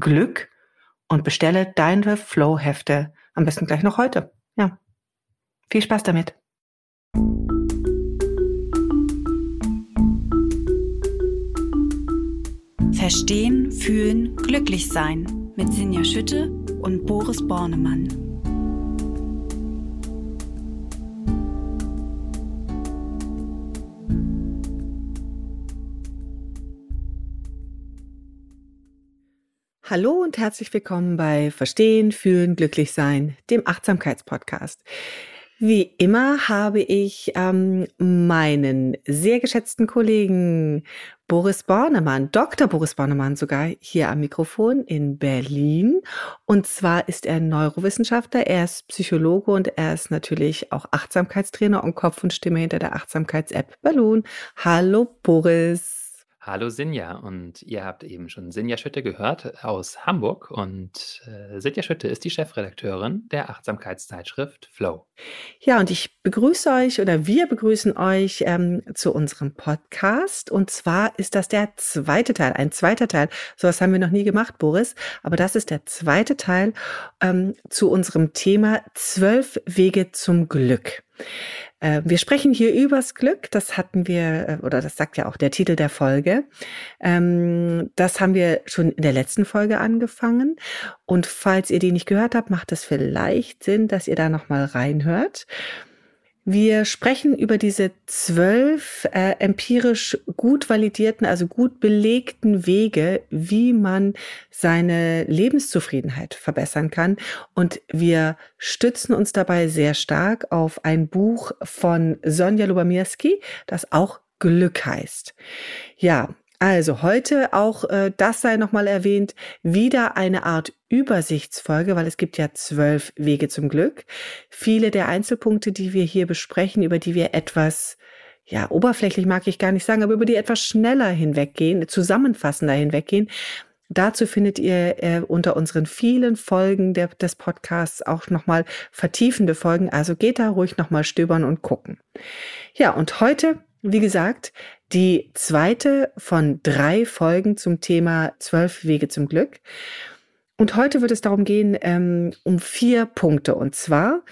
Glück und bestelle deine Flow-Hefte am besten gleich noch heute. Ja. Viel Spaß damit. Verstehen, fühlen, glücklich sein mit Sinja Schütte und Boris Bornemann. Hallo und herzlich willkommen bei Verstehen, Fühlen, Glücklich Sein, dem Achtsamkeitspodcast. Wie immer habe ich ähm, meinen sehr geschätzten Kollegen Boris Bornemann, Dr. Boris Bornemann sogar hier am Mikrofon in Berlin. Und zwar ist er Neurowissenschaftler, er ist Psychologe und er ist natürlich auch Achtsamkeitstrainer und Kopf und Stimme hinter der Achtsamkeits-App Balloon. Hallo Boris. Hallo Sinja und ihr habt eben schon Sinja Schütte gehört aus Hamburg und äh, Sinja Schütte ist die Chefredakteurin der Achtsamkeitszeitschrift Flow. Ja, und ich begrüße euch oder wir begrüßen euch ähm, zu unserem Podcast und zwar ist das der zweite Teil, ein zweiter Teil. Sowas haben wir noch nie gemacht, Boris, aber das ist der zweite Teil ähm, zu unserem Thema Zwölf Wege zum Glück. Äh, wir sprechen hier übers Glück. Das hatten wir, äh, oder das sagt ja auch der Titel der Folge. Ähm, das haben wir schon in der letzten Folge angefangen. Und falls ihr die nicht gehört habt, macht es vielleicht Sinn, dass ihr da nochmal reinhört. Wir sprechen über diese zwölf äh, empirisch gut validierten, also gut belegten Wege, wie man seine Lebenszufriedenheit verbessern kann. Und wir stützen uns dabei sehr stark auf ein Buch von Sonja Lubomirski, das auch Glück heißt. Ja, also heute auch, äh, das sei nochmal erwähnt, wieder eine Art Übersichtsfolge, weil es gibt ja zwölf Wege zum Glück. Viele der Einzelpunkte, die wir hier besprechen, über die wir etwas, ja, oberflächlich mag ich gar nicht sagen, aber über die etwas schneller hinweggehen, zusammenfassender hinweggehen, Dazu findet ihr äh, unter unseren vielen Folgen der, des Podcasts auch nochmal vertiefende Folgen. Also geht da ruhig nochmal stöbern und gucken. Ja, und heute wie gesagt, die zweite von drei Folgen zum Thema zwölf Wege zum Glück. Und heute wird es darum gehen, ähm, um vier Punkte. Und zwar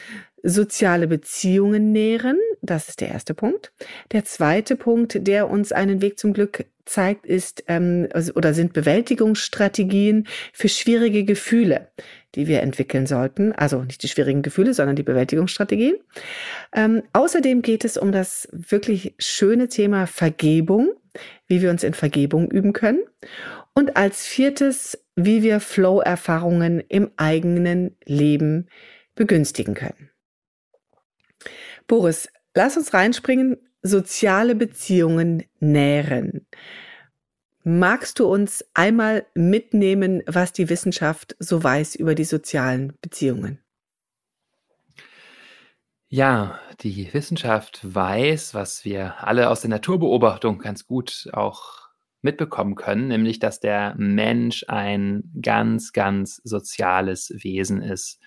soziale Beziehungen nähren. Das ist der erste Punkt. Der zweite Punkt, der uns einen Weg zum Glück zeigt, ist ähm, oder sind Bewältigungsstrategien für schwierige Gefühle, die wir entwickeln sollten. Also nicht die schwierigen Gefühle, sondern die Bewältigungsstrategien. Ähm, außerdem geht es um das wirklich schöne Thema Vergebung, wie wir uns in Vergebung üben können. Und als viertes, wie wir Flow-Erfahrungen im eigenen Leben begünstigen können. Boris, lass uns reinspringen. Soziale Beziehungen nähren. Magst du uns einmal mitnehmen, was die Wissenschaft so weiß über die sozialen Beziehungen? Ja, die Wissenschaft weiß, was wir alle aus der Naturbeobachtung ganz gut auch mitbekommen können, nämlich dass der Mensch ein ganz, ganz soziales Wesen ist.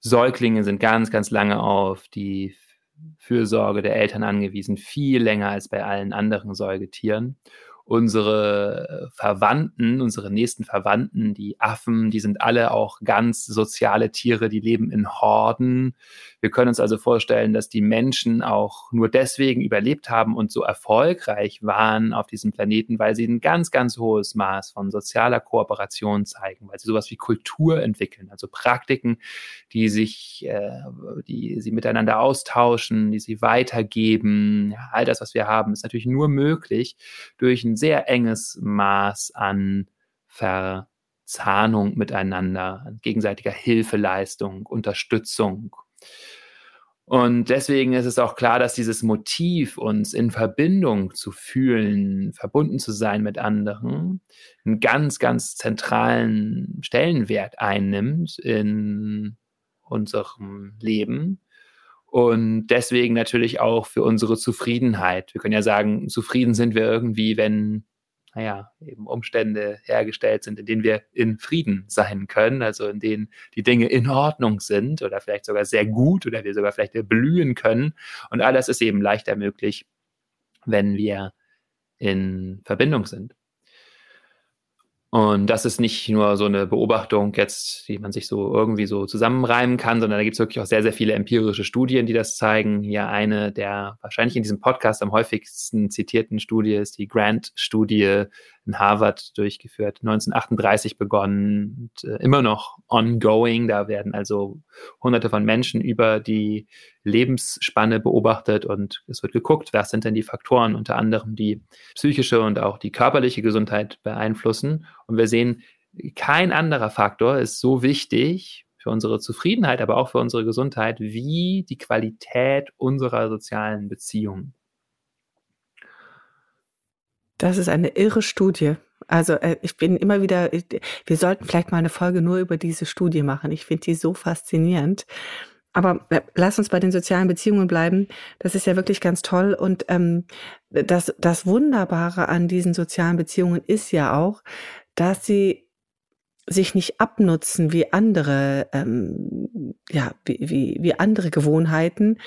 Säuglinge sind ganz, ganz lange auf die Fürsorge der Eltern angewiesen, viel länger als bei allen anderen Säugetieren. Unsere Verwandten, unsere nächsten Verwandten, die Affen, die sind alle auch ganz soziale Tiere, die leben in Horden. Wir können uns also vorstellen, dass die Menschen auch nur deswegen überlebt haben und so erfolgreich waren auf diesem Planeten, weil sie ein ganz, ganz hohes Maß von sozialer Kooperation zeigen, weil sie sowas wie Kultur entwickeln, also Praktiken, die sich, äh, die sie miteinander austauschen, die sie weitergeben. Ja, all das, was wir haben, ist natürlich nur möglich durch ein sehr enges Maß an Verzahnung miteinander, an gegenseitiger Hilfeleistung, Unterstützung. Und deswegen ist es auch klar, dass dieses Motiv, uns in Verbindung zu fühlen, verbunden zu sein mit anderen, einen ganz, ganz zentralen Stellenwert einnimmt in unserem Leben und deswegen natürlich auch für unsere Zufriedenheit. Wir können ja sagen, zufrieden sind wir irgendwie, wenn, naja, eben Umstände hergestellt sind, in denen wir in Frieden sein können, also in denen die Dinge in Ordnung sind oder vielleicht sogar sehr gut oder wir sogar vielleicht blühen können. Und all das ist eben leichter möglich, wenn wir in Verbindung sind. Und das ist nicht nur so eine Beobachtung jetzt, die man sich so irgendwie so zusammenreimen kann, sondern da gibt es wirklich auch sehr, sehr viele empirische Studien, die das zeigen. Hier eine der wahrscheinlich in diesem Podcast am häufigsten zitierten Studie ist die Grant-Studie in Harvard durchgeführt, 1938 begonnen und äh, immer noch ongoing. Da werden also hunderte von Menschen über die Lebensspanne beobachtet und es wird geguckt, was sind denn die Faktoren, unter anderem die psychische und auch die körperliche Gesundheit beeinflussen. Und wir sehen, kein anderer Faktor ist so wichtig für unsere Zufriedenheit, aber auch für unsere Gesundheit wie die Qualität unserer sozialen Beziehungen. Das ist eine irre Studie. Also äh, ich bin immer wieder, wir sollten vielleicht mal eine Folge nur über diese Studie machen. Ich finde die so faszinierend. Aber äh, lass uns bei den sozialen Beziehungen bleiben. Das ist ja wirklich ganz toll. Und ähm, das, das Wunderbare an diesen sozialen Beziehungen ist ja auch, dass sie sich nicht abnutzen wie andere, ähm, ja, wie, wie, wie andere Gewohnheiten,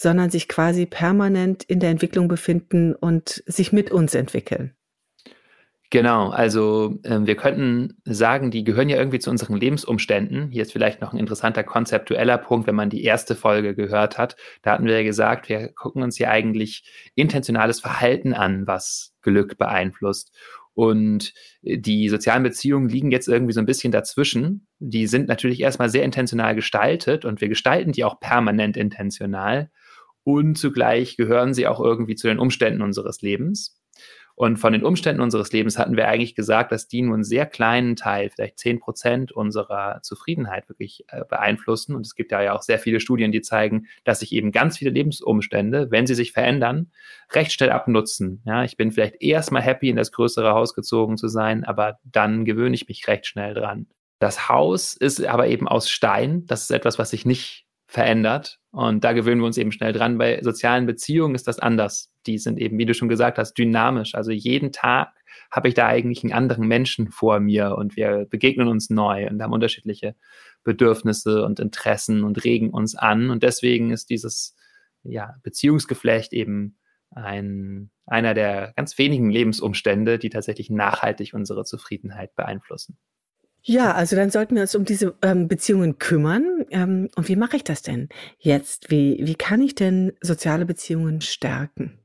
sondern sich quasi permanent in der Entwicklung befinden und sich mit uns entwickeln. Genau, also äh, wir könnten sagen, die gehören ja irgendwie zu unseren Lebensumständen. Hier ist vielleicht noch ein interessanter konzeptueller Punkt, wenn man die erste Folge gehört hat. Da hatten wir ja gesagt, wir gucken uns ja eigentlich intentionales Verhalten an, was Glück beeinflusst. Und die sozialen Beziehungen liegen jetzt irgendwie so ein bisschen dazwischen. Die sind natürlich erstmal sehr intentional gestaltet und wir gestalten die auch permanent intentional und zugleich gehören sie auch irgendwie zu den Umständen unseres Lebens. Und von den Umständen unseres Lebens hatten wir eigentlich gesagt, dass die nur einen sehr kleinen Teil, vielleicht zehn Prozent unserer Zufriedenheit wirklich äh, beeinflussen. Und es gibt ja auch sehr viele Studien, die zeigen, dass sich eben ganz viele Lebensumstände, wenn sie sich verändern, recht schnell abnutzen. Ja, ich bin vielleicht erstmal happy, in das größere Haus gezogen zu sein, aber dann gewöhne ich mich recht schnell dran. Das Haus ist aber eben aus Stein. Das ist etwas, was sich nicht verändert. Und da gewöhnen wir uns eben schnell dran. Bei sozialen Beziehungen ist das anders. Die sind eben, wie du schon gesagt hast, dynamisch. Also jeden Tag habe ich da eigentlich einen anderen Menschen vor mir und wir begegnen uns neu und haben unterschiedliche Bedürfnisse und Interessen und regen uns an. Und deswegen ist dieses ja, Beziehungsgeflecht eben ein, einer der ganz wenigen Lebensumstände, die tatsächlich nachhaltig unsere Zufriedenheit beeinflussen. Ja, also dann sollten wir uns um diese ähm, Beziehungen kümmern. Ähm, und wie mache ich das denn jetzt? Wie, wie kann ich denn soziale Beziehungen stärken?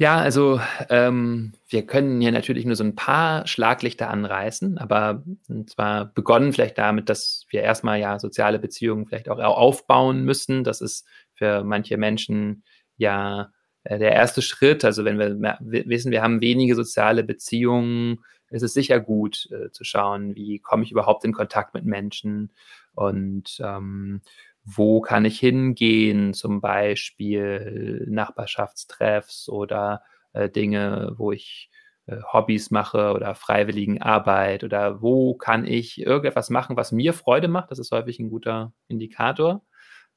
Ja, also ähm, wir können hier natürlich nur so ein paar Schlaglichter anreißen, aber zwar begonnen vielleicht damit, dass wir erstmal ja soziale Beziehungen vielleicht auch aufbauen müssen. Das ist für manche Menschen ja äh, der erste Schritt. Also wenn wir wissen, wir haben wenige soziale Beziehungen, ist es sicher gut äh, zu schauen, wie komme ich überhaupt in Kontakt mit Menschen und ähm, wo kann ich hingehen, zum Beispiel Nachbarschaftstreffs oder äh, Dinge, wo ich äh, Hobbys mache oder freiwilligen Arbeit oder wo kann ich irgendetwas machen, was mir Freude macht. Das ist häufig ein guter Indikator.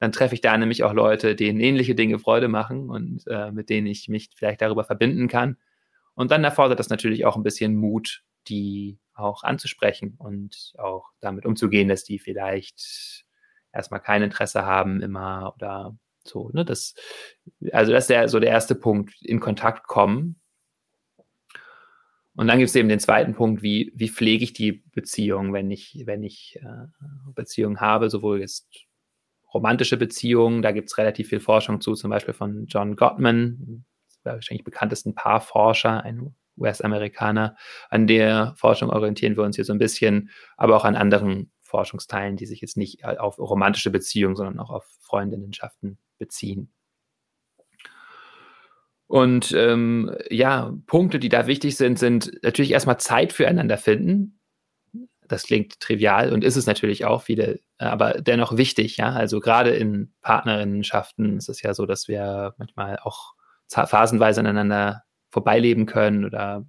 Dann treffe ich da nämlich auch Leute, denen ähnliche Dinge Freude machen und äh, mit denen ich mich vielleicht darüber verbinden kann. Und dann erfordert das natürlich auch ein bisschen Mut, die auch anzusprechen und auch damit umzugehen, dass die vielleicht erstmal kein Interesse haben immer oder so. Ne? Das, also das ist der, so der erste Punkt, in Kontakt kommen. Und dann gibt es eben den zweiten Punkt, wie, wie pflege ich die Beziehung, wenn ich, wenn ich äh, Beziehungen habe, sowohl jetzt romantische Beziehungen, da gibt es relativ viel Forschung zu, zum Beispiel von John Gottman, wahrscheinlich bekanntesten Paarforscher, ein US-Amerikaner. An der Forschung orientieren wir uns hier so ein bisschen, aber auch an anderen Forschungsteilen, die sich jetzt nicht auf romantische Beziehungen, sondern auch auf Freundinnenschaften beziehen. Und ähm, ja, Punkte, die da wichtig sind, sind natürlich erstmal Zeit füreinander finden. Das klingt trivial und ist es natürlich auch, viele, aber dennoch wichtig, ja. Also gerade in Partnerinnenschaften ist es ja so, dass wir manchmal auch phasenweise aneinander vorbeileben können oder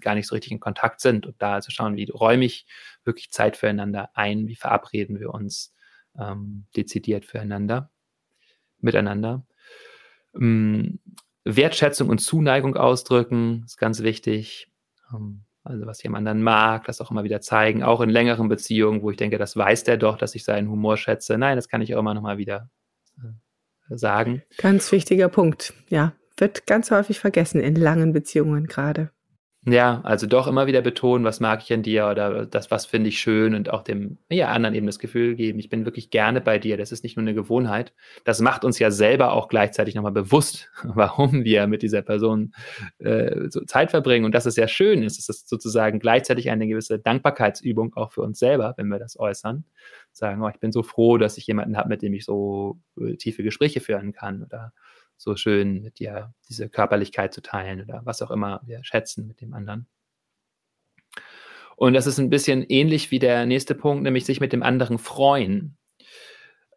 gar nicht so richtig in Kontakt sind und da also schauen, wie räume ich wirklich Zeit füreinander ein, wie verabreden wir uns ähm, dezidiert füreinander, miteinander. Ähm, Wertschätzung und Zuneigung ausdrücken ist ganz wichtig. Ähm, also was jemand dann mag, das auch immer wieder zeigen, auch in längeren Beziehungen, wo ich denke, das weiß der doch, dass ich seinen Humor schätze. Nein, das kann ich auch immer noch mal wieder äh, sagen. Ganz wichtiger Punkt, ja wird ganz häufig vergessen in langen Beziehungen gerade. Ja, also doch immer wieder betonen, was mag ich an dir oder das, was finde ich schön und auch dem ja, anderen eben das Gefühl geben, ich bin wirklich gerne bei dir. Das ist nicht nur eine Gewohnheit. Das macht uns ja selber auch gleichzeitig nochmal bewusst, warum wir mit dieser Person äh, so Zeit verbringen. Und dass es ja schön ist. Es ist sozusagen gleichzeitig eine gewisse Dankbarkeitsübung auch für uns selber, wenn wir das äußern. Sagen, oh, ich bin so froh, dass ich jemanden habe, mit dem ich so äh, tiefe Gespräche führen kann oder so schön mit dir diese Körperlichkeit zu teilen oder was auch immer wir schätzen mit dem anderen. Und das ist ein bisschen ähnlich wie der nächste Punkt, nämlich sich mit dem anderen freuen.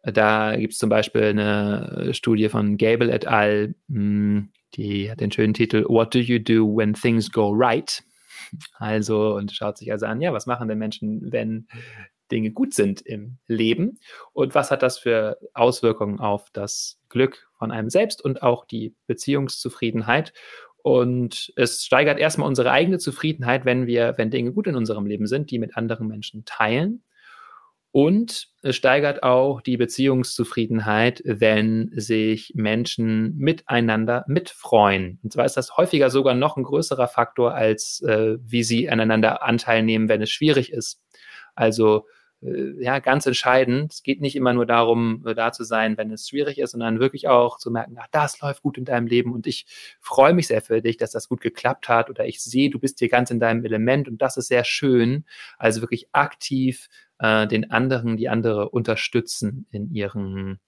Da gibt es zum Beispiel eine Studie von Gable et al., hm, die hat den schönen Titel What do you do when things go right? Also, und schaut sich also an, ja, was machen denn Menschen, wenn Dinge gut sind im Leben und was hat das für Auswirkungen auf das Glück von einem selbst und auch die Beziehungszufriedenheit. Und es steigert erstmal unsere eigene Zufriedenheit, wenn wir, wenn Dinge gut in unserem Leben sind, die mit anderen Menschen teilen. Und es steigert auch die Beziehungszufriedenheit, wenn sich Menschen miteinander mitfreuen. Und zwar ist das häufiger sogar noch ein größerer Faktor, als äh, wie sie aneinander Anteil nehmen, wenn es schwierig ist. Also ja, ganz entscheidend. Es geht nicht immer nur darum, äh, da zu sein, wenn es schwierig ist, sondern wirklich auch zu merken, ach, das läuft gut in deinem Leben und ich freue mich sehr für dich, dass das gut geklappt hat oder ich sehe, du bist hier ganz in deinem Element und das ist sehr schön. Also wirklich aktiv äh, den anderen, die andere unterstützen in ihren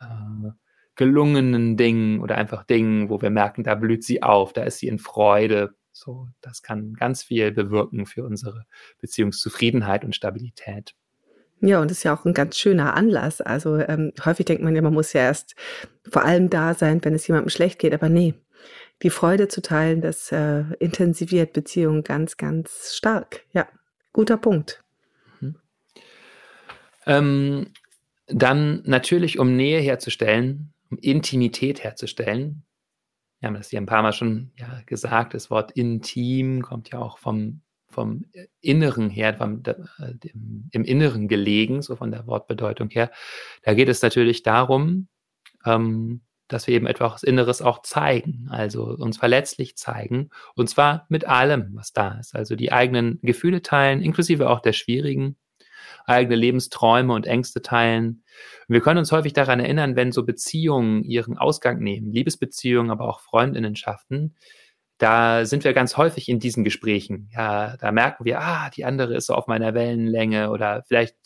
äh, gelungenen Dingen oder einfach Dingen, wo wir merken, da blüht sie auf, da ist sie in Freude. So, das kann ganz viel bewirken für unsere Beziehungszufriedenheit und Stabilität. Ja, und das ist ja auch ein ganz schöner Anlass. Also ähm, häufig denkt man ja, man muss ja erst vor allem da sein, wenn es jemandem schlecht geht, aber nee, die Freude zu teilen, das äh, intensiviert Beziehungen ganz, ganz stark. Ja, guter Punkt. Mhm. Ähm, dann natürlich, um Nähe herzustellen, um Intimität herzustellen. Wir haben das hier ein paar Mal schon ja, gesagt, das Wort intim kommt ja auch vom vom Inneren her, vom, äh, im Inneren gelegen, so von der Wortbedeutung her. Da geht es natürlich darum, ähm, dass wir eben etwas Inneres auch zeigen, also uns verletzlich zeigen, und zwar mit allem, was da ist. Also die eigenen Gefühle teilen, inklusive auch der schwierigen, eigene Lebensträume und Ängste teilen. Und wir können uns häufig daran erinnern, wenn so Beziehungen ihren Ausgang nehmen, Liebesbeziehungen, aber auch Freundinnenschaften, da sind wir ganz häufig in diesen Gesprächen. Ja, da merken wir, ah, die andere ist so auf meiner Wellenlänge oder vielleicht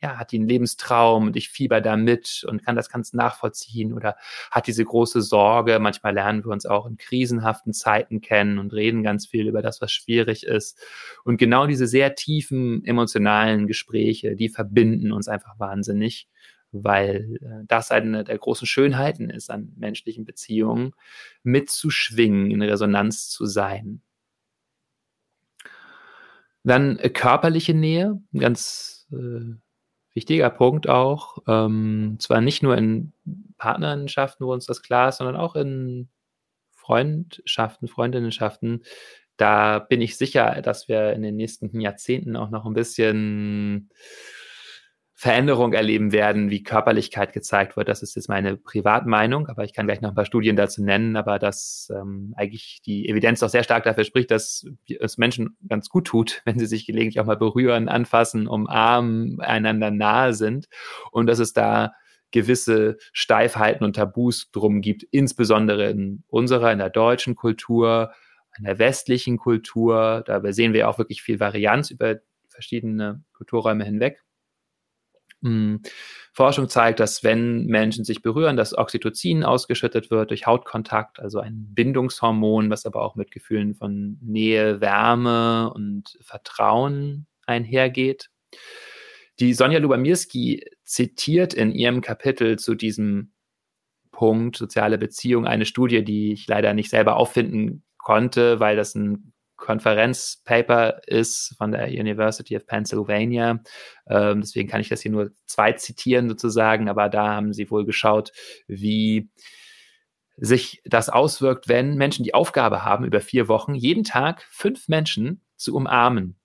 ja, hat die einen Lebenstraum und ich fieber da mit und kann das ganz nachvollziehen oder hat diese große Sorge. Manchmal lernen wir uns auch in krisenhaften Zeiten kennen und reden ganz viel über das, was schwierig ist. Und genau diese sehr tiefen emotionalen Gespräche, die verbinden uns einfach wahnsinnig weil äh, das eine der großen Schönheiten ist an menschlichen Beziehungen, mitzuschwingen, in Resonanz zu sein. Dann äh, körperliche Nähe, ein ganz äh, wichtiger Punkt auch. Ähm, zwar nicht nur in Partnerschaften, wo uns das klar ist, sondern auch in Freundschaften, Freundinnenschaften. Da bin ich sicher, dass wir in den nächsten Jahrzehnten auch noch ein bisschen Veränderung erleben werden, wie Körperlichkeit gezeigt wird. Das ist jetzt meine Privatmeinung, aber ich kann gleich noch ein paar Studien dazu nennen, aber dass ähm, eigentlich die Evidenz doch sehr stark dafür spricht, dass es Menschen ganz gut tut, wenn sie sich gelegentlich auch mal berühren, anfassen, umarmen, einander nahe sind und dass es da gewisse Steifheiten und Tabus drum gibt, insbesondere in unserer, in der deutschen Kultur, in der westlichen Kultur. Da sehen wir auch wirklich viel Varianz über verschiedene Kulturräume hinweg. Hm, Forschung zeigt, dass wenn Menschen sich berühren, dass Oxytocin ausgeschüttet wird durch Hautkontakt, also ein Bindungshormon, was aber auch mit Gefühlen von Nähe, Wärme und Vertrauen einhergeht. Die Sonja Lubamirski zitiert in ihrem Kapitel zu diesem Punkt soziale Beziehung eine Studie, die ich leider nicht selber auffinden konnte, weil das ein Konferenzpaper ist von der University of Pennsylvania. Ähm, deswegen kann ich das hier nur zwei zitieren sozusagen, aber da haben sie wohl geschaut, wie sich das auswirkt, wenn Menschen die Aufgabe haben, über vier Wochen jeden Tag fünf Menschen zu umarmen.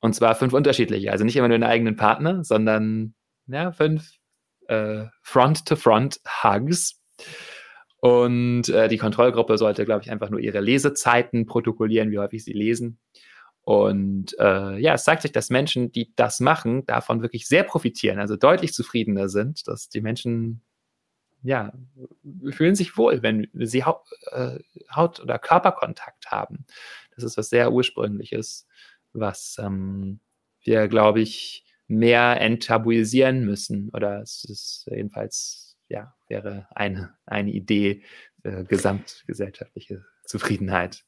Und zwar fünf unterschiedliche, also nicht immer nur den eigenen Partner, sondern ja, fünf äh, Front-to-Front-Hugs. Und äh, die Kontrollgruppe sollte, glaube ich, einfach nur ihre Lesezeiten protokollieren, wie häufig sie lesen. Und äh, ja, es zeigt sich, dass Menschen, die das machen, davon wirklich sehr profitieren, also deutlich zufriedener sind, dass die Menschen ja fühlen sich wohl, wenn sie Haut, äh, Haut oder Körperkontakt haben. Das ist was sehr ursprüngliches, was ähm, wir, glaube ich, mehr enttabuisieren müssen. Oder es ist jedenfalls ja, wäre eine, eine Idee, äh, gesamtgesellschaftliche Zufriedenheit.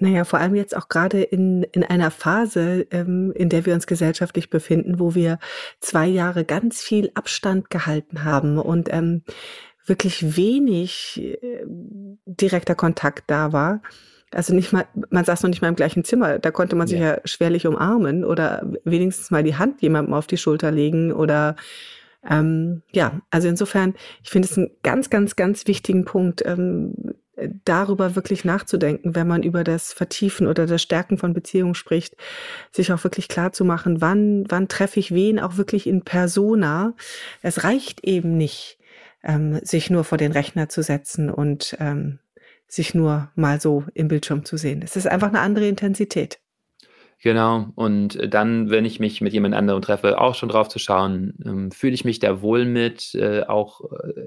Naja, vor allem jetzt auch gerade in, in einer Phase, ähm, in der wir uns gesellschaftlich befinden, wo wir zwei Jahre ganz viel Abstand gehalten haben und ähm, wirklich wenig äh, direkter Kontakt da war. Also nicht mal, man saß noch nicht mal im gleichen Zimmer, da konnte man sich ja, ja schwerlich umarmen oder wenigstens mal die Hand jemandem auf die Schulter legen oder ähm, ja, also insofern, ich finde es einen ganz, ganz, ganz wichtigen Punkt, ähm, darüber wirklich nachzudenken, wenn man über das Vertiefen oder das Stärken von Beziehungen spricht, sich auch wirklich klar zu machen, wann, wann treffe ich wen auch wirklich in Persona. Es reicht eben nicht, ähm, sich nur vor den Rechner zu setzen und ähm, sich nur mal so im Bildschirm zu sehen. Es ist einfach eine andere Intensität. Genau. Und dann, wenn ich mich mit jemand anderem treffe, auch schon drauf zu schauen, ähm, fühle ich mich da wohl mit, äh, auch äh,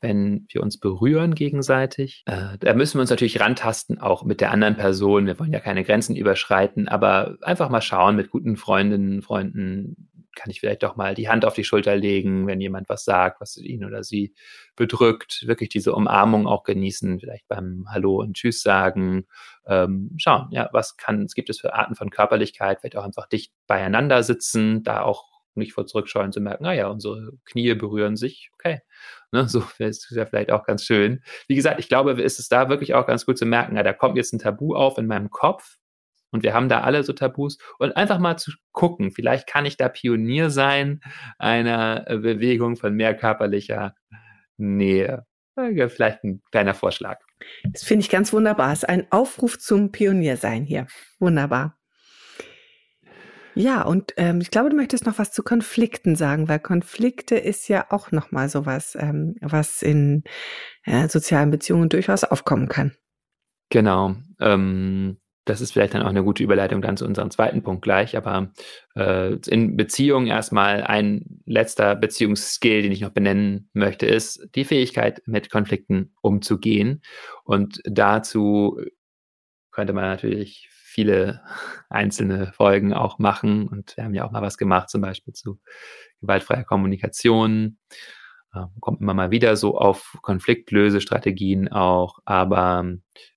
wenn wir uns berühren gegenseitig. Äh, da müssen wir uns natürlich rantasten, auch mit der anderen Person. Wir wollen ja keine Grenzen überschreiten, aber einfach mal schauen mit guten Freundinnen, Freunden, kann ich vielleicht doch mal die Hand auf die Schulter legen, wenn jemand was sagt, was ihn oder sie bedrückt. Wirklich diese Umarmung auch genießen, vielleicht beim Hallo und Tschüss sagen. Ähm, schauen, ja, was kann, es gibt es für Arten von Körperlichkeit, vielleicht auch einfach dicht beieinander sitzen, da auch nicht vor zurückschauen zu merken, naja, unsere Knie berühren sich, okay. Ne, so ist ja vielleicht auch ganz schön. Wie gesagt, ich glaube, ist es da wirklich auch ganz gut zu merken, ja, da kommt jetzt ein Tabu auf in meinem Kopf, und wir haben da alle so Tabus. Und einfach mal zu gucken, vielleicht kann ich da Pionier sein einer äh, Bewegung von mehr körperlicher Nähe. Vielleicht ein kleiner Vorschlag. Das finde ich ganz wunderbar. Es ist ein Aufruf zum Pioniersein hier. Wunderbar. Ja, und ähm, ich glaube, du möchtest noch was zu Konflikten sagen, weil Konflikte ist ja auch nochmal sowas, ähm, was in äh, sozialen Beziehungen durchaus aufkommen kann. Genau. Ähm, das ist vielleicht dann auch eine gute Überleitung dann zu unserem zweiten Punkt gleich, aber äh, in Beziehungen erstmal ein letzter Beziehungsskill, den ich noch benennen möchte, ist die Fähigkeit, mit Konflikten umzugehen. Und dazu könnte man natürlich viele einzelne Folgen auch machen. Und wir haben ja auch mal was gemacht, zum Beispiel zu gewaltfreier Kommunikation. Ähm, kommt immer mal wieder so auf Konfliktlösestrategien auch, aber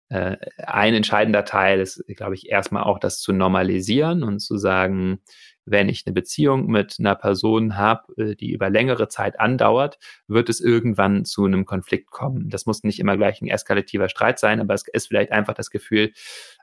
äh, ein entscheidender Teil ist, glaube ich, erstmal auch das zu normalisieren und zu sagen, wenn ich eine Beziehung mit einer Person habe, äh, die über längere Zeit andauert, wird es irgendwann zu einem Konflikt kommen. Das muss nicht immer gleich ein eskalativer Streit sein, aber es ist vielleicht einfach das Gefühl,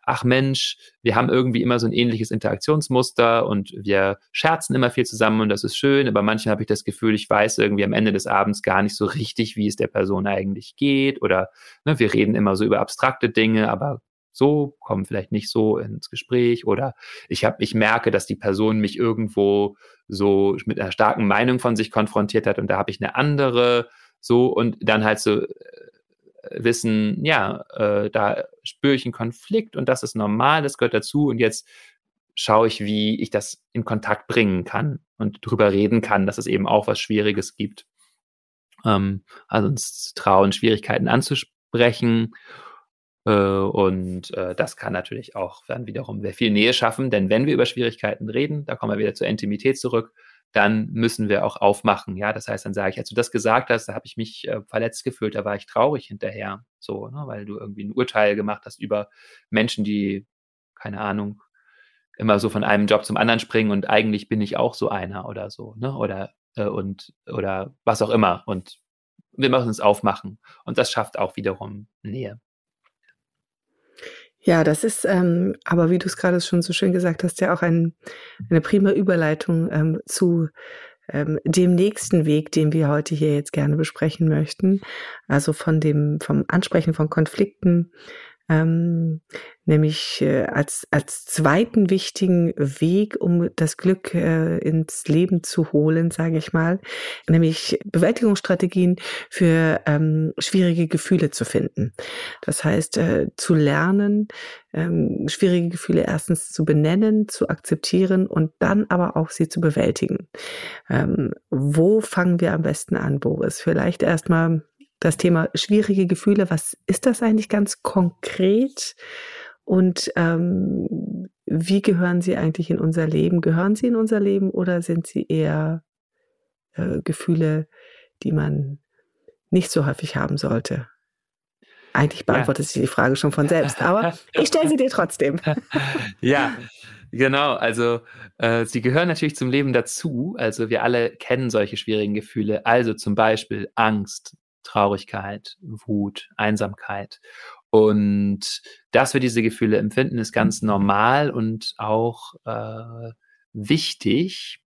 ach Mensch, wir haben irgendwie immer so ein ähnliches Interaktionsmuster und wir scherzen immer viel zusammen und das ist schön, aber manchmal habe ich das Gefühl, ich weiß irgendwie am Ende des Abends gar nicht so richtig, wie es der Person eigentlich geht oder ne, wir reden immer so über abstrakte Dinge, aber so, kommen vielleicht nicht so ins Gespräch oder ich habe, ich merke, dass die Person mich irgendwo so mit einer starken Meinung von sich konfrontiert hat und da habe ich eine andere, so und dann halt so äh, wissen, ja, äh, da spüre ich einen Konflikt und das ist normal, das gehört dazu und jetzt schaue ich, wie ich das in Kontakt bringen kann und drüber reden kann, dass es eben auch was Schwieriges gibt. Ähm, also uns trauen, Schwierigkeiten anzusprechen. Äh, und äh, das kann natürlich auch dann wiederum sehr viel Nähe schaffen, denn wenn wir über Schwierigkeiten reden, da kommen wir wieder zur Intimität zurück, dann müssen wir auch aufmachen. Ja, das heißt, dann sage ich, als du das gesagt hast, da habe ich mich äh, verletzt gefühlt, da war ich traurig hinterher, so, ne, weil du irgendwie ein Urteil gemacht hast über Menschen, die, keine Ahnung, immer so von einem Job zum anderen springen und eigentlich bin ich auch so einer oder so, ne? Oder äh, und oder was auch immer. Und wir müssen es aufmachen. Und das schafft auch wiederum Nähe. Ja, das ist, ähm, aber wie du es gerade schon so schön gesagt hast, ja auch ein, eine prima Überleitung ähm, zu ähm, dem nächsten Weg, den wir heute hier jetzt gerne besprechen möchten. Also von dem, vom Ansprechen von Konflikten ähm, nämlich äh, als, als zweiten wichtigen Weg, um das Glück äh, ins Leben zu holen, sage ich mal, nämlich Bewältigungsstrategien für ähm, schwierige Gefühle zu finden. Das heißt, äh, zu lernen, ähm, schwierige Gefühle erstens zu benennen, zu akzeptieren und dann aber auch sie zu bewältigen. Ähm, wo fangen wir am besten an, Boris? Vielleicht erstmal das Thema schwierige Gefühle. Was ist das eigentlich ganz konkret? Und ähm, wie gehören sie eigentlich in unser Leben? Gehören sie in unser Leben oder sind sie eher äh, Gefühle, die man nicht so häufig haben sollte? Eigentlich beantwortet ja. sich die Frage schon von selbst, aber ich stelle sie dir trotzdem. ja, genau. Also äh, sie gehören natürlich zum Leben dazu. Also wir alle kennen solche schwierigen Gefühle. Also zum Beispiel Angst, Traurigkeit, Wut, Einsamkeit. Und dass wir diese Gefühle empfinden, ist ganz normal und auch äh, wichtig,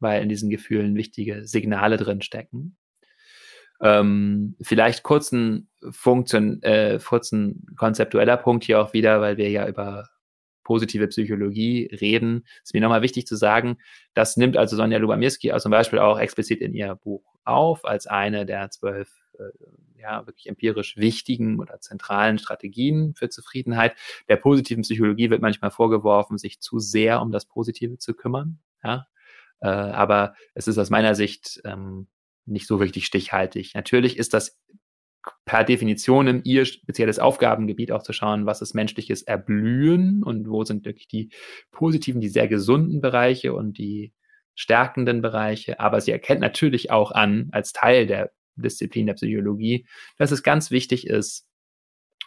weil in diesen Gefühlen wichtige Signale drin stecken. Ähm, vielleicht kurzen Funktion, äh, kurzen konzeptueller Punkt hier auch wieder, weil wir ja über positive Psychologie reden, ist mir nochmal wichtig zu sagen, das nimmt also Sonja Lubamirski zum Beispiel auch explizit in ihr Buch auf als eine der zwölf ja, wirklich empirisch wichtigen oder zentralen Strategien für Zufriedenheit. Der positiven Psychologie wird manchmal vorgeworfen, sich zu sehr um das Positive zu kümmern. Ja? Äh, aber es ist aus meiner Sicht ähm, nicht so wirklich stichhaltig. Natürlich ist das per Definition im ihr spezielles Aufgabengebiet auch zu schauen, was ist menschliches Erblühen und wo sind wirklich die positiven, die sehr gesunden Bereiche und die stärkenden Bereiche. Aber sie erkennt natürlich auch an, als Teil der Disziplin der Psychologie, dass es ganz wichtig ist,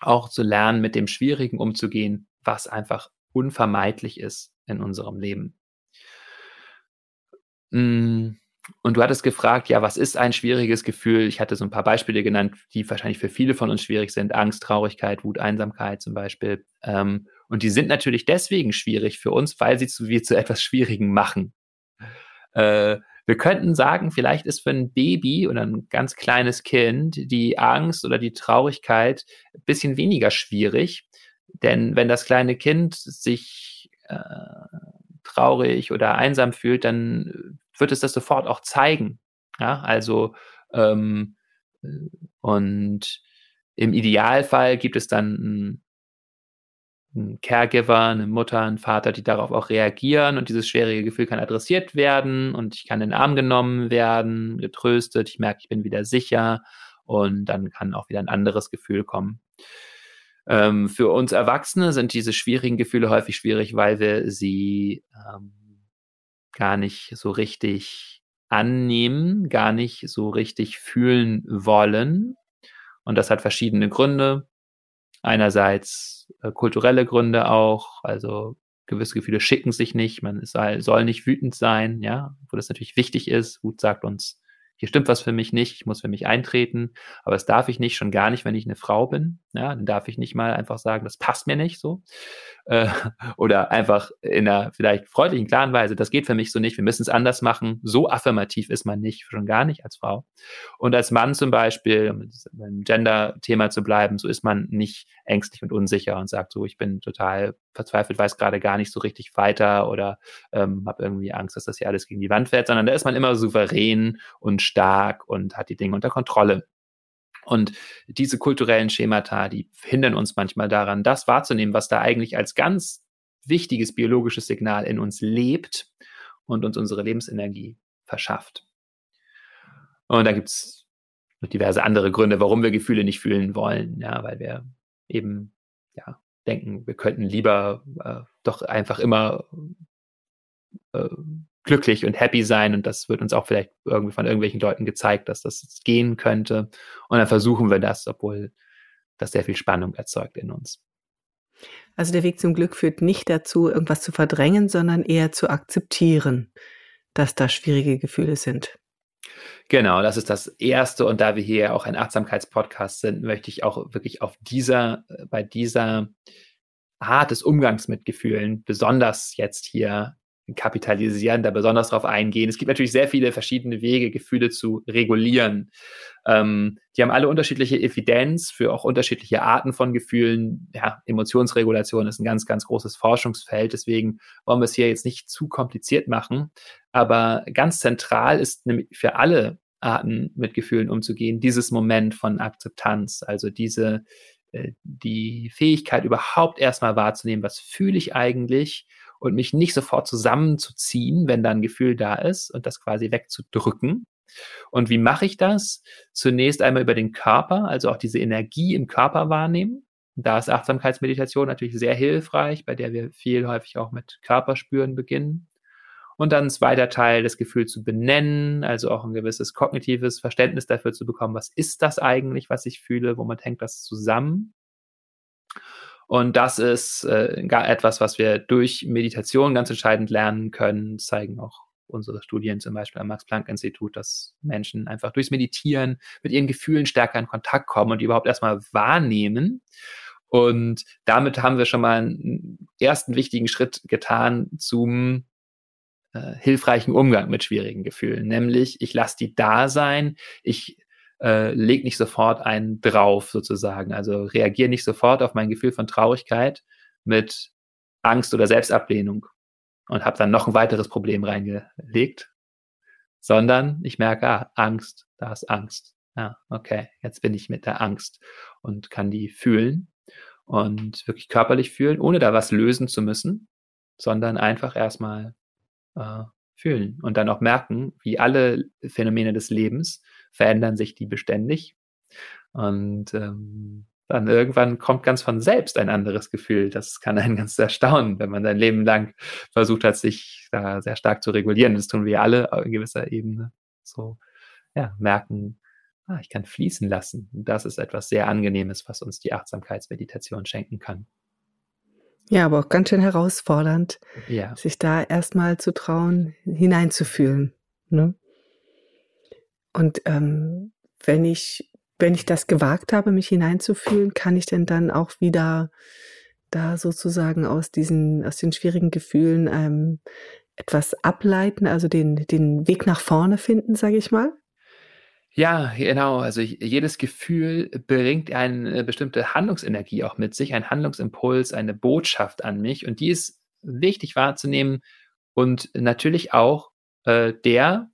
auch zu lernen, mit dem Schwierigen umzugehen, was einfach unvermeidlich ist in unserem Leben. Mm, und du hattest gefragt, ja, was ist ein schwieriges Gefühl? Ich hatte so ein paar Beispiele genannt, die wahrscheinlich für viele von uns schwierig sind. Angst, Traurigkeit, Wut, Einsamkeit zum Beispiel. Ähm, und die sind natürlich deswegen schwierig für uns, weil sie zu, wir zu etwas Schwierigen machen. Äh, wir könnten sagen, vielleicht ist für ein Baby oder ein ganz kleines Kind die Angst oder die Traurigkeit ein bisschen weniger schwierig. Denn wenn das kleine Kind sich äh, traurig oder einsam fühlt, dann wird es das sofort auch zeigen. Ja, also ähm, und im Idealfall gibt es dann ein ein Caregiver, eine Mutter, ein Vater, die darauf auch reagieren und dieses schwierige Gefühl kann adressiert werden und ich kann in den Arm genommen werden, getröstet, ich merke, ich bin wieder sicher und dann kann auch wieder ein anderes Gefühl kommen. Ähm, für uns Erwachsene sind diese schwierigen Gefühle häufig schwierig, weil wir sie ähm, gar nicht so richtig annehmen, gar nicht so richtig fühlen wollen. Und das hat verschiedene Gründe. Einerseits äh, kulturelle Gründe auch, also gewisse Gefühle schicken sich nicht, man ist, soll nicht wütend sein, ja, wo das natürlich wichtig ist. Wut sagt uns, hier stimmt was für mich nicht, ich muss für mich eintreten, aber das darf ich nicht, schon gar nicht, wenn ich eine Frau bin. Ja, dann darf ich nicht mal einfach sagen, das passt mir nicht so. Äh, oder einfach in einer vielleicht freundlichen, klaren Weise, das geht für mich so nicht, wir müssen es anders machen. So affirmativ ist man nicht, schon gar nicht als Frau. Und als Mann zum Beispiel, um beim Gender-Thema zu bleiben, so ist man nicht ängstlich und unsicher und sagt so, ich bin total verzweifelt, weiß gerade gar nicht so richtig weiter oder ähm, habe irgendwie Angst, dass das hier alles gegen die Wand fährt, sondern da ist man immer souverän und stark und hat die Dinge unter Kontrolle. Und diese kulturellen Schemata, die hindern uns manchmal daran, das wahrzunehmen, was da eigentlich als ganz wichtiges biologisches Signal in uns lebt und uns unsere Lebensenergie verschafft. Und da gibt es diverse andere Gründe, warum wir Gefühle nicht fühlen wollen, ja, weil wir eben ja, denken, wir könnten lieber äh, doch einfach immer äh, glücklich und happy sein und das wird uns auch vielleicht irgendwie von irgendwelchen Leuten gezeigt, dass das gehen könnte und dann versuchen wir das, obwohl das sehr viel Spannung erzeugt in uns. Also der Weg zum Glück führt nicht dazu, irgendwas zu verdrängen, sondern eher zu akzeptieren, dass da schwierige Gefühle sind. Genau, das ist das Erste. Und da wir hier auch ein Achtsamkeitspodcast sind, möchte ich auch wirklich auf dieser, äh, bei dieser Art des Umgangs mit Gefühlen besonders jetzt hier kapitalisieren, da besonders darauf eingehen. Es gibt natürlich sehr viele verschiedene Wege, Gefühle zu regulieren. Ähm, die haben alle unterschiedliche Evidenz für auch unterschiedliche Arten von Gefühlen. Ja, Emotionsregulation ist ein ganz, ganz großes Forschungsfeld. Deswegen wollen wir es hier jetzt nicht zu kompliziert machen. Aber ganz zentral ist nämlich für alle Arten mit Gefühlen umzugehen, dieses Moment von Akzeptanz, also diese, äh, die Fähigkeit überhaupt erstmal wahrzunehmen, was fühle ich eigentlich und mich nicht sofort zusammenzuziehen, wenn da ein Gefühl da ist und das quasi wegzudrücken. Und wie mache ich das? Zunächst einmal über den Körper, also auch diese Energie im Körper wahrnehmen. Da ist Achtsamkeitsmeditation natürlich sehr hilfreich, bei der wir viel häufig auch mit Körperspüren beginnen. Und dann ein zweiter Teil, das Gefühl zu benennen, also auch ein gewisses kognitives Verständnis dafür zu bekommen, was ist das eigentlich, was ich fühle, womit hängt das zusammen. Und das ist äh, gar etwas, was wir durch Meditation ganz entscheidend lernen können, zeigen auch unsere Studien zum Beispiel am Max-Planck-Institut, dass Menschen einfach durchs Meditieren mit ihren Gefühlen stärker in Kontakt kommen und die überhaupt erstmal wahrnehmen. Und damit haben wir schon mal einen ersten wichtigen Schritt getan zum äh, hilfreichen Umgang mit schwierigen Gefühlen. Nämlich, ich lasse die da sein, ich äh, leg nicht sofort einen drauf sozusagen. Also reagiere nicht sofort auf mein Gefühl von Traurigkeit mit Angst oder Selbstablehnung und habe dann noch ein weiteres Problem reingelegt, sondern ich merke, ah, Angst, da ist Angst. Ja, okay, jetzt bin ich mit der Angst und kann die fühlen und wirklich körperlich fühlen, ohne da was lösen zu müssen, sondern einfach erstmal äh, fühlen und dann auch merken, wie alle Phänomene des Lebens verändern sich die beständig. Und ähm, dann irgendwann kommt ganz von selbst ein anderes Gefühl. Das kann einen ganz erstaunen, wenn man sein Leben lang versucht hat, sich da sehr stark zu regulieren. Das tun wir alle in gewisser Ebene. So, ja, merken, ah, ich kann fließen lassen. Das ist etwas sehr Angenehmes, was uns die Achtsamkeitsmeditation schenken kann. Ja, aber auch ganz schön herausfordernd, ja. sich da erstmal zu trauen, hineinzufühlen. Ne? Und ähm, wenn ich, wenn ich das gewagt habe, mich hineinzufühlen, kann ich denn dann auch wieder da sozusagen aus diesen, aus den schwierigen Gefühlen ähm, etwas ableiten, also den, den Weg nach vorne finden, sage ich mal? Ja, genau. Also jedes Gefühl bringt eine bestimmte Handlungsenergie auch mit sich, ein Handlungsimpuls, eine Botschaft an mich. Und die ist wichtig wahrzunehmen und natürlich auch äh, der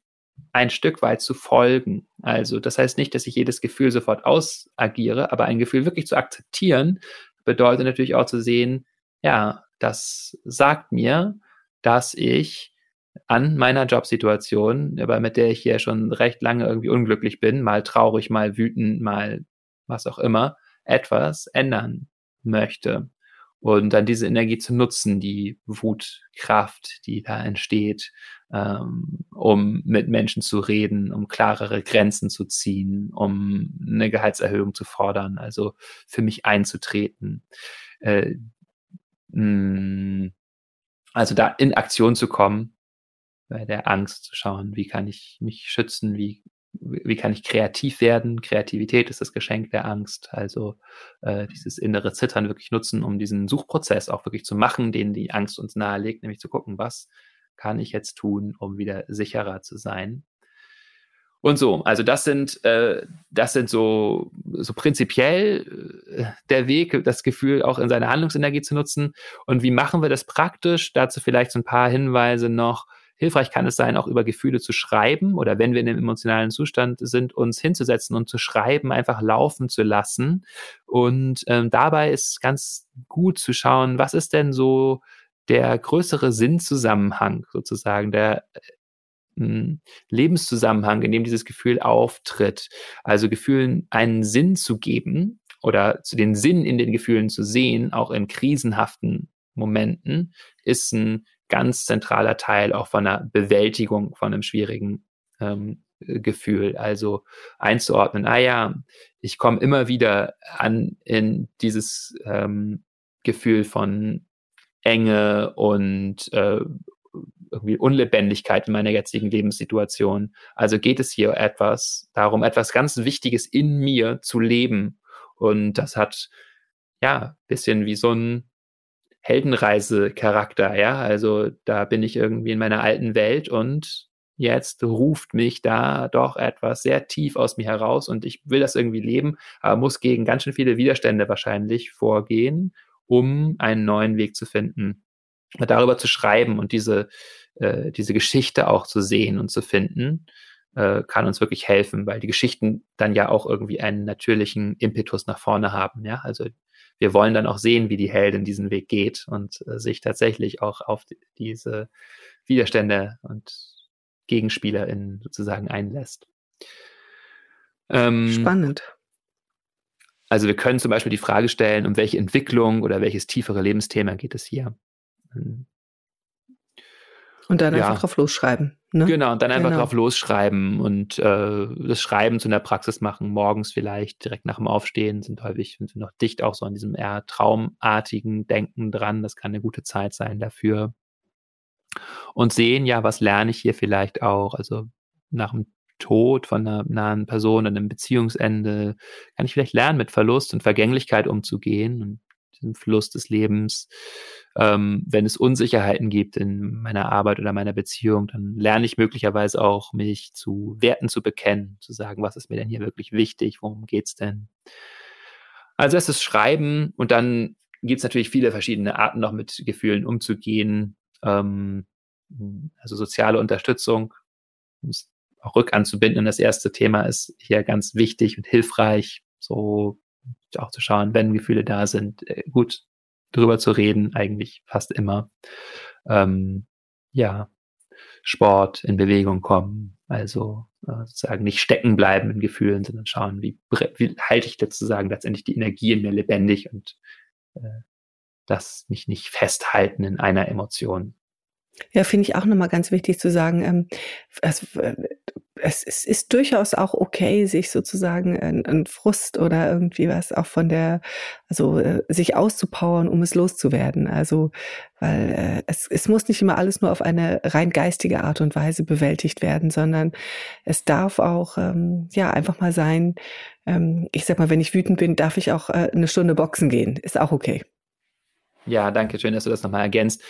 ein Stück weit zu folgen. Also das heißt nicht, dass ich jedes Gefühl sofort ausagiere, aber ein Gefühl wirklich zu akzeptieren, bedeutet natürlich auch zu sehen, ja, das sagt mir, dass ich an meiner Jobsituation, aber mit der ich hier schon recht lange irgendwie unglücklich bin, mal traurig, mal wütend, mal was auch immer, etwas ändern möchte. Und dann diese Energie zu nutzen, die Wutkraft, die da entsteht, ähm, um mit Menschen zu reden, um klarere Grenzen zu ziehen, um eine Gehaltserhöhung zu fordern, also für mich einzutreten. Äh, mh, also da in Aktion zu kommen bei der Angst zu schauen, wie kann ich mich schützen, wie wie kann ich kreativ werden? Kreativität ist das Geschenk der Angst. Also äh, dieses innere Zittern wirklich nutzen, um diesen Suchprozess auch wirklich zu machen, den die Angst uns nahelegt, nämlich zu gucken, was kann ich jetzt tun, um wieder sicherer zu sein. Und so, also das sind, äh, das sind so, so prinzipiell äh, der Weg, das Gefühl auch in seine Handlungsenergie zu nutzen. Und wie machen wir das praktisch? Dazu vielleicht so ein paar Hinweise noch. Hilfreich kann es sein, auch über Gefühle zu schreiben oder wenn wir in einem emotionalen Zustand sind, uns hinzusetzen und zu schreiben, einfach laufen zu lassen. Und ähm, dabei ist ganz gut zu schauen, was ist denn so der größere Sinnzusammenhang sozusagen, der hm, Lebenszusammenhang, in dem dieses Gefühl auftritt. Also Gefühlen einen Sinn zu geben oder zu den Sinn in den Gefühlen zu sehen, auch in krisenhaften Momenten, ist ein ganz zentraler Teil auch von einer Bewältigung von einem schwierigen ähm, Gefühl. Also einzuordnen, ah ja, ich komme immer wieder an in dieses ähm, Gefühl von Enge und äh, irgendwie Unlebendigkeit in meiner jetzigen Lebenssituation. Also geht es hier etwas darum, etwas ganz Wichtiges in mir zu leben. Und das hat ja bisschen wie so ein Heldenreise-Charakter, ja. Also da bin ich irgendwie in meiner alten Welt und jetzt ruft mich da doch etwas sehr tief aus mir heraus und ich will das irgendwie leben, aber muss gegen ganz schön viele Widerstände wahrscheinlich vorgehen, um einen neuen Weg zu finden. Darüber zu schreiben und diese, äh, diese Geschichte auch zu sehen und zu finden, äh, kann uns wirklich helfen, weil die Geschichten dann ja auch irgendwie einen natürlichen Impetus nach vorne haben. Ja, also wir wollen dann auch sehen, wie die Heldin diesen Weg geht und äh, sich tatsächlich auch auf die, diese Widerstände und GegenspielerInnen sozusagen einlässt. Ähm, Spannend. Also wir können zum Beispiel die Frage stellen, um welche Entwicklung oder welches tiefere Lebensthema geht es hier? Und dann ja. einfach drauf losschreiben. Ne? Genau, und dann einfach genau. drauf losschreiben und äh, das Schreiben zu einer Praxis machen, morgens vielleicht, direkt nach dem Aufstehen, sind häufig sind wir noch dicht auch so an diesem eher traumartigen Denken dran. Das kann eine gute Zeit sein dafür. Und sehen, ja, was lerne ich hier vielleicht auch? Also nach dem Tod von einer nahen Person, einem Beziehungsende, kann ich vielleicht lernen, mit Verlust und Vergänglichkeit umzugehen und diesen Fluss des Lebens. Ähm, wenn es Unsicherheiten gibt in meiner Arbeit oder meiner Beziehung, dann lerne ich möglicherweise auch, mich zu Werten zu bekennen, zu sagen, was ist mir denn hier wirklich wichtig, worum geht's denn? Also es ist Schreiben und dann gibt es natürlich viele verschiedene Arten, noch mit Gefühlen umzugehen. Ähm, also soziale Unterstützung, um es auch rückanzubinden. Und das erste Thema ist hier ganz wichtig und hilfreich. So auch zu schauen, wenn Gefühle da sind, äh, gut drüber zu reden, eigentlich fast immer. Ähm, ja, Sport, in Bewegung kommen, also äh, sozusagen nicht stecken bleiben in Gefühlen, sondern schauen, wie, wie halte ich sozusagen letztendlich die Energie in mir lebendig und äh, das mich nicht festhalten in einer Emotion. Ja, finde ich auch nochmal ganz wichtig zu sagen, ähm, es, äh, es, es ist durchaus auch okay, sich sozusagen ein, Frust oder irgendwie was auch von der, also äh, sich auszupowern, um es loszuwerden. Also, weil äh, es, es muss nicht immer alles nur auf eine rein geistige Art und Weise bewältigt werden, sondern es darf auch ähm, ja einfach mal sein, ähm, ich sag mal, wenn ich wütend bin, darf ich auch äh, eine Stunde boxen gehen. Ist auch okay. Ja, danke schön, dass du das nochmal ergänzt.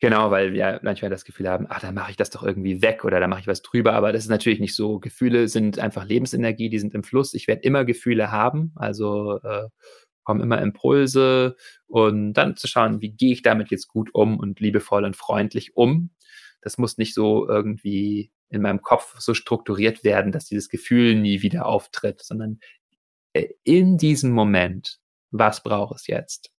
Genau, weil wir manchmal das Gefühl haben, ach, da mache ich das doch irgendwie weg oder da mache ich was drüber. Aber das ist natürlich nicht so. Gefühle sind einfach Lebensenergie, die sind im Fluss. Ich werde immer Gefühle haben, also äh, kommen immer Impulse und dann zu schauen, wie gehe ich damit jetzt gut um und liebevoll und freundlich um. Das muss nicht so irgendwie in meinem Kopf so strukturiert werden, dass dieses Gefühl nie wieder auftritt, sondern äh, in diesem Moment, was brauche es jetzt?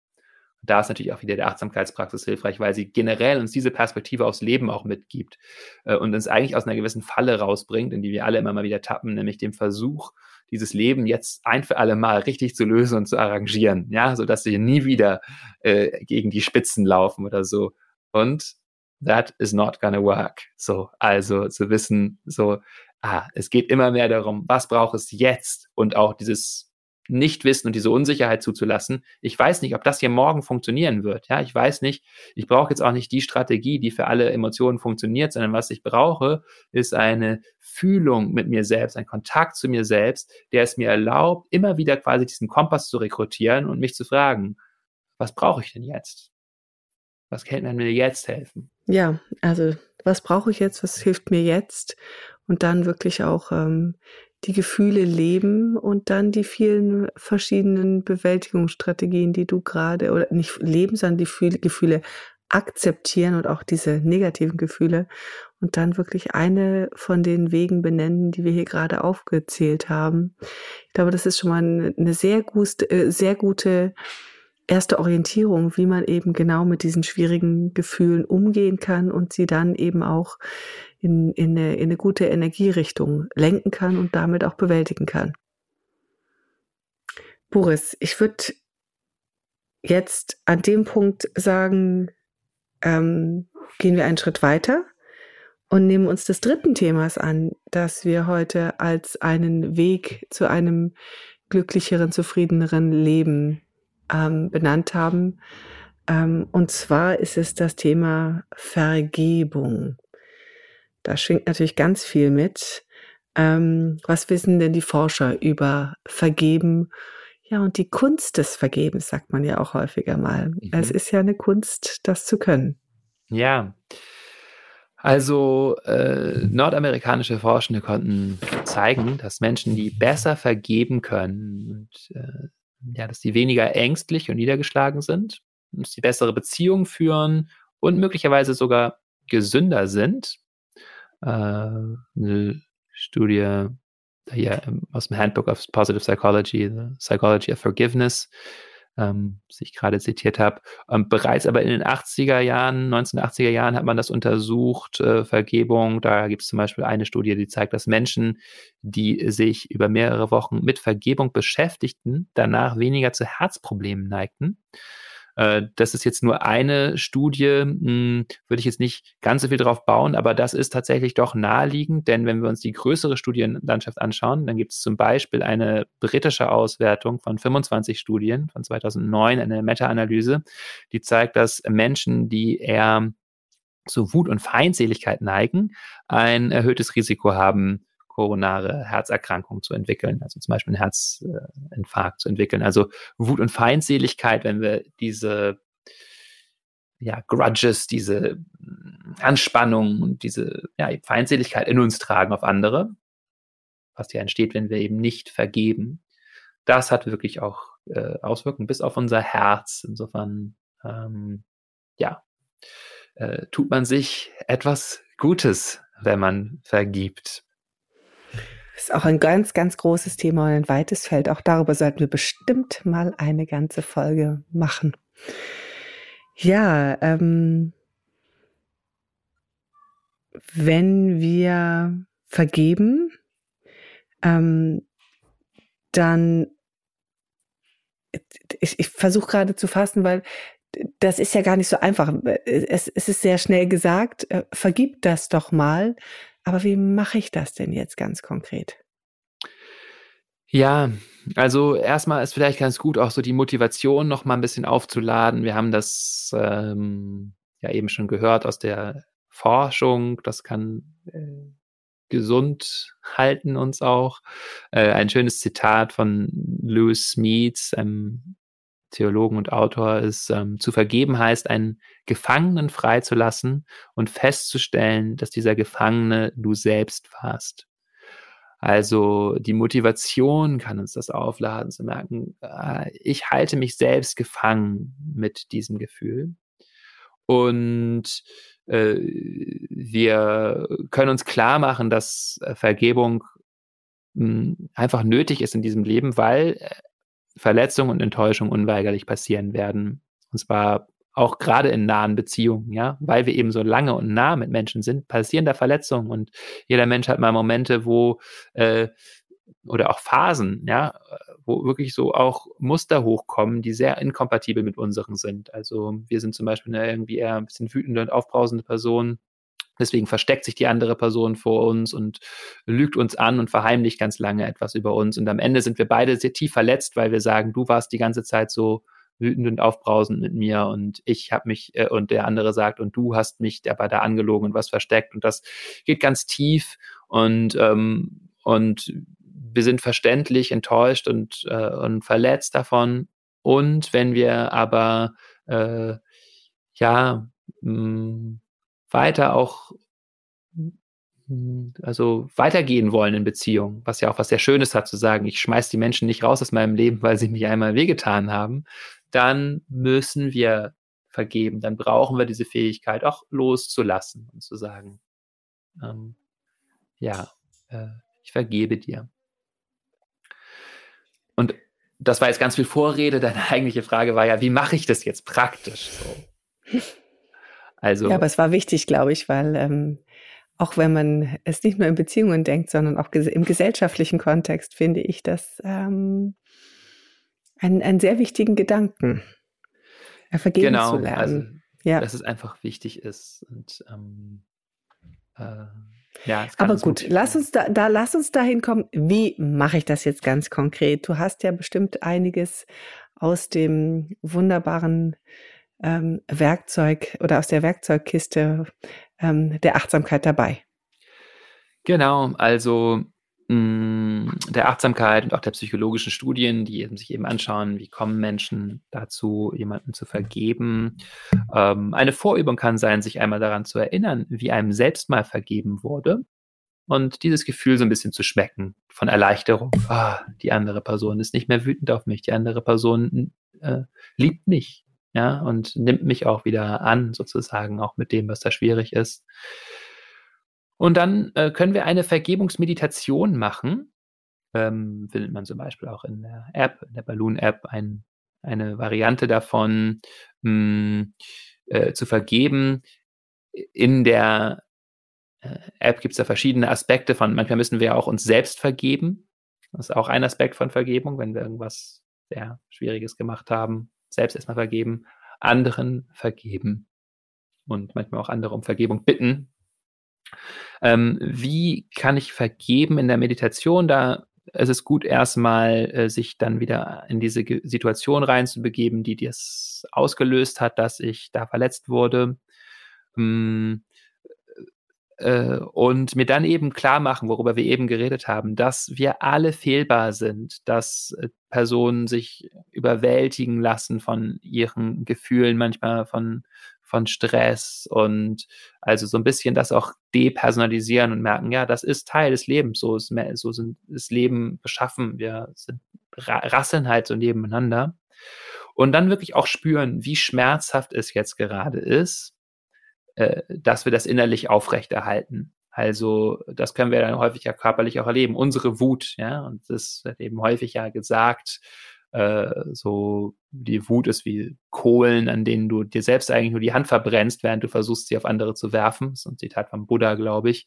Da ist natürlich auch wieder der Achtsamkeitspraxis hilfreich, weil sie generell uns diese Perspektive aufs Leben auch mitgibt äh, und uns eigentlich aus einer gewissen Falle rausbringt, in die wir alle immer mal wieder tappen, nämlich dem Versuch, dieses Leben jetzt ein für alle Mal richtig zu lösen und zu arrangieren, ja, so dass wir nie wieder äh, gegen die Spitzen laufen oder so. Und that is not gonna work. So, also zu wissen, so, ah, es geht immer mehr darum, was braucht es jetzt und auch dieses Nichtwissen und diese Unsicherheit zuzulassen. Ich weiß nicht, ob das hier morgen funktionieren wird. Ja, ich weiß nicht, ich brauche jetzt auch nicht die Strategie, die für alle Emotionen funktioniert, sondern was ich brauche, ist eine Fühlung mit mir selbst, ein Kontakt zu mir selbst, der es mir erlaubt, immer wieder quasi diesen Kompass zu rekrutieren und mich zu fragen, was brauche ich denn jetzt? Was kann mir jetzt helfen? Ja, also was brauche ich jetzt? Was hilft mir jetzt? Und dann wirklich auch ähm, die Gefühle leben und dann die vielen verschiedenen Bewältigungsstrategien, die du gerade, oder nicht leben, sondern die Gefühle akzeptieren und auch diese negativen Gefühle und dann wirklich eine von den Wegen benennen, die wir hier gerade aufgezählt haben. Ich glaube, das ist schon mal eine sehr, gut, äh, sehr gute erste Orientierung, wie man eben genau mit diesen schwierigen Gefühlen umgehen kann und sie dann eben auch in, in, eine, in eine gute Energierichtung lenken kann und damit auch bewältigen kann. Boris, ich würde jetzt an dem Punkt sagen, ähm, gehen wir einen Schritt weiter und nehmen uns des dritten Themas an, das wir heute als einen Weg zu einem glücklicheren, zufriedeneren Leben ähm, benannt haben. Ähm, und zwar ist es das Thema Vergebung. Da schwingt natürlich ganz viel mit. Ähm, was wissen denn die Forscher über Vergeben? Ja, und die Kunst des Vergebens sagt man ja auch häufiger mal. Mhm. Es ist ja eine Kunst, das zu können. Ja. Also äh, nordamerikanische Forschende konnten zeigen, dass Menschen, die besser vergeben können und äh, ja, dass sie weniger ängstlich und niedergeschlagen sind, dass sie bessere Beziehungen führen und möglicherweise sogar gesünder sind, äh, eine Studie hier aus dem Handbook of Positive Psychology, The Psychology of Forgiveness, ähm, was ich gerade zitiert habe. Ähm, bereits aber in den 80er Jahren, 1980er Jahren hat man das untersucht, äh, Vergebung. Da gibt es zum Beispiel eine Studie, die zeigt, dass Menschen, die sich über mehrere Wochen mit Vergebung beschäftigten, danach weniger zu Herzproblemen neigten. Äh, das ist jetzt nur eine Studie, hm, würde ich jetzt nicht ganz so viel drauf bauen, aber das ist tatsächlich doch naheliegend, denn wenn wir uns die größere Studienlandschaft anschauen, dann gibt es zum Beispiel eine britische Auswertung von 25 Studien von 2009, eine Meta-Analyse, die zeigt, dass Menschen, die eher zu Wut und Feindseligkeit neigen, ein erhöhtes Risiko haben, koronare Herzerkrankung zu entwickeln, also zum Beispiel einen Herzinfarkt zu entwickeln. Also Wut und Feindseligkeit, wenn wir diese ja, Grudges, diese Anspannung und diese ja, Feindseligkeit in uns tragen auf andere, was ja entsteht, wenn wir eben nicht vergeben. Das hat wirklich auch äh, Auswirkungen bis auf unser Herz. Insofern, ähm, ja, äh, tut man sich etwas Gutes, wenn man vergibt. Ist auch ein ganz, ganz großes Thema und ein weites Feld. Auch darüber sollten wir bestimmt mal eine ganze Folge machen. Ja, ähm, wenn wir vergeben, ähm, dann ich, ich versuche gerade zu fassen, weil das ist ja gar nicht so einfach. Es, es ist sehr schnell gesagt, äh, vergib das doch mal. Aber wie mache ich das denn jetzt ganz konkret? Ja, also erstmal ist vielleicht ganz gut, auch so die Motivation noch mal ein bisschen aufzuladen. Wir haben das ähm, ja eben schon gehört aus der Forschung. Das kann äh, gesund halten uns auch. Äh, ein schönes Zitat von Lewis Smeads, einem Theologen und Autor ist, ähm, zu vergeben heißt, einen Gefangenen freizulassen und festzustellen, dass dieser Gefangene du selbst warst. Also die Motivation kann uns das aufladen, zu merken, äh, ich halte mich selbst gefangen mit diesem Gefühl. Und äh, wir können uns klar machen, dass äh, Vergebung mh, hm, einfach nötig ist in diesem Leben, weil äh, Verletzung und Enttäuschung unweigerlich passieren werden. Und zwar auch gerade in nahen Beziehungen, ja, weil wir eben so lange und nah mit Menschen sind, passieren da Verletzungen und jeder Mensch hat mal Momente, wo äh, oder auch Phasen, ja, wo wirklich so auch Muster hochkommen, die sehr inkompatibel mit unseren sind. Also wir sind zum Beispiel eine irgendwie eher ein bisschen wütende und aufbrausende Person Deswegen versteckt sich die andere Person vor uns und lügt uns an und verheimlicht ganz lange etwas über uns. Und am Ende sind wir beide sehr tief verletzt, weil wir sagen, du warst die ganze Zeit so wütend und aufbrausend mit mir und ich habe mich äh, und der andere sagt und du hast mich aber da angelogen und was versteckt und das geht ganz tief und ähm, und wir sind verständlich enttäuscht und äh, und verletzt davon und wenn wir aber äh, ja mh, mm, weiter auch also weitergehen wollen in Beziehungen, was ja auch was sehr Schönes hat zu sagen, ich schmeiß die Menschen nicht raus aus meinem Leben, weil sie mich einmal wehgetan haben, dann müssen wir vergeben, dann brauchen wir diese Fähigkeit auch loszulassen und zu sagen, ähm, ja, äh, ich vergebe dir. Und das war jetzt ganz viel Vorrede. Deine eigentliche Frage war ja, wie mache ich das jetzt praktisch? So. Also, ja, aber es war wichtig, glaube ich, weil ähm, auch wenn man es nicht nur in Beziehungen denkt, sondern auch im gesellschaftlichen Kontext, finde ich das ähm, einen, einen sehr wichtigen Gedanken, vergeben genau, zu lernen. Also, ja. Dass es einfach wichtig ist. Und, ähm, äh, ja, Aber gut, lass uns da, da, lass uns dahin kommen. Wie mache ich das jetzt ganz konkret? Du hast ja bestimmt einiges aus dem wunderbaren ähm, Werkzeug oder aus der Werkzeugkiste ähm, der Achtsamkeit dabei. Genau, also mh, mm, der Achtsamkeit und auch der psychologischen Studien, die eben sich eben anschauen, wie kommen Menschen dazu, jemanden zu vergeben. Ähm, eine Vorübung kann sein, sich einmal daran zu erinnern, wie einem selbst mal vergeben wurde und dieses Gefühl so ein bisschen zu schmecken von Erleichterung. Ah, die andere Person ist nicht mehr wütend auf mich, die andere Person äh, liebt mich ja, und nimmt mich auch wieder an, sozusagen, auch mit dem, was da schwierig ist. Und dann äh, können wir eine Vergebungsmeditation machen. Ähm, findet man zum Beispiel auch in der App, in der Balloon-App, ein, eine Variante davon mh, hm, äh, zu vergeben. In der äh, App gibt es da verschiedene Aspekte von, manchmal müssen wir auch uns selbst vergeben. Das ist auch ein Aspekt von Vergebung, wenn wir irgendwas sehr Schwieriges gemacht haben, selbst erstmal vergeben, anderen vergeben und manchmal auch andere um Vergebung bitten. Ähm, wie kann ich vergeben in der Meditation? Da ist es gut, erstmal äh, sich dann wieder in diese Ge Situation reinzubegeben, die das ausgelöst hat, dass ich da verletzt wurde. Ähm, äh, und mir dann eben klar machen, worüber wir eben geredet haben, dass wir alle fehlbar sind, dass äh, Personen sich überwältigen lassen von ihren Gefühlen, manchmal von, von Stress und also so ein bisschen das auch depersonalisieren und merken, ja, das ist Teil des Lebens, so ist, so sind das Leben beschaffen, wir sind, rasseln halt so nebeneinander. Und dann wirklich auch spüren, wie schmerzhaft es jetzt gerade ist, äh, dass wir das innerlich aufrechterhalten. Also das können wir dann häufig ja körperlich auch erleben. Unsere Wut, ja, und das wird eben häufig ja gesagt, äh, so die Wut ist wie Kohlen, an denen du dir selbst eigentlich nur die Hand verbrennst, während du versuchst, sie auf andere zu werfen. Das ist ein Zitat von Buddha, glaube ich.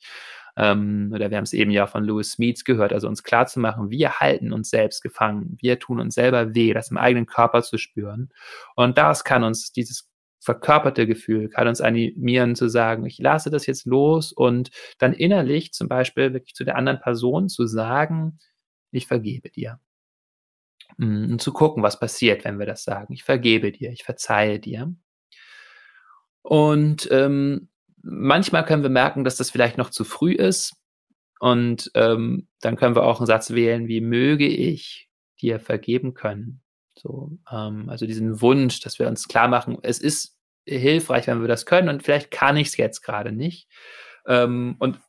Ähm, oder wir haben es eben ja von Louis Smeets gehört, also uns klar zu machen, wir halten uns selbst gefangen, wir tun uns selber weh, das im eigenen Körper zu spüren. Und das kann uns dieses verkörperte Gefühl kann uns animieren zu sagen, ich lasse das jetzt los und dann innerlich zum Beispiel wirklich zu der anderen Person zu sagen, ich vergebe dir. Mm, und zu gucken, was passiert, wenn wir das sagen. Ich vergebe dir, ich verzeihe dir. Und ähm, manchmal können wir merken, dass das vielleicht noch zu früh ist. Und ähm, dann können wir auch einen Satz wählen, wie möge ich dir vergeben können. So, ähm, also diesen Wunsch, dass wir uns klar machen, es ist hilfreich, wenn wir das können und vielleicht kann ich es jetzt gerade nicht. Ähm, und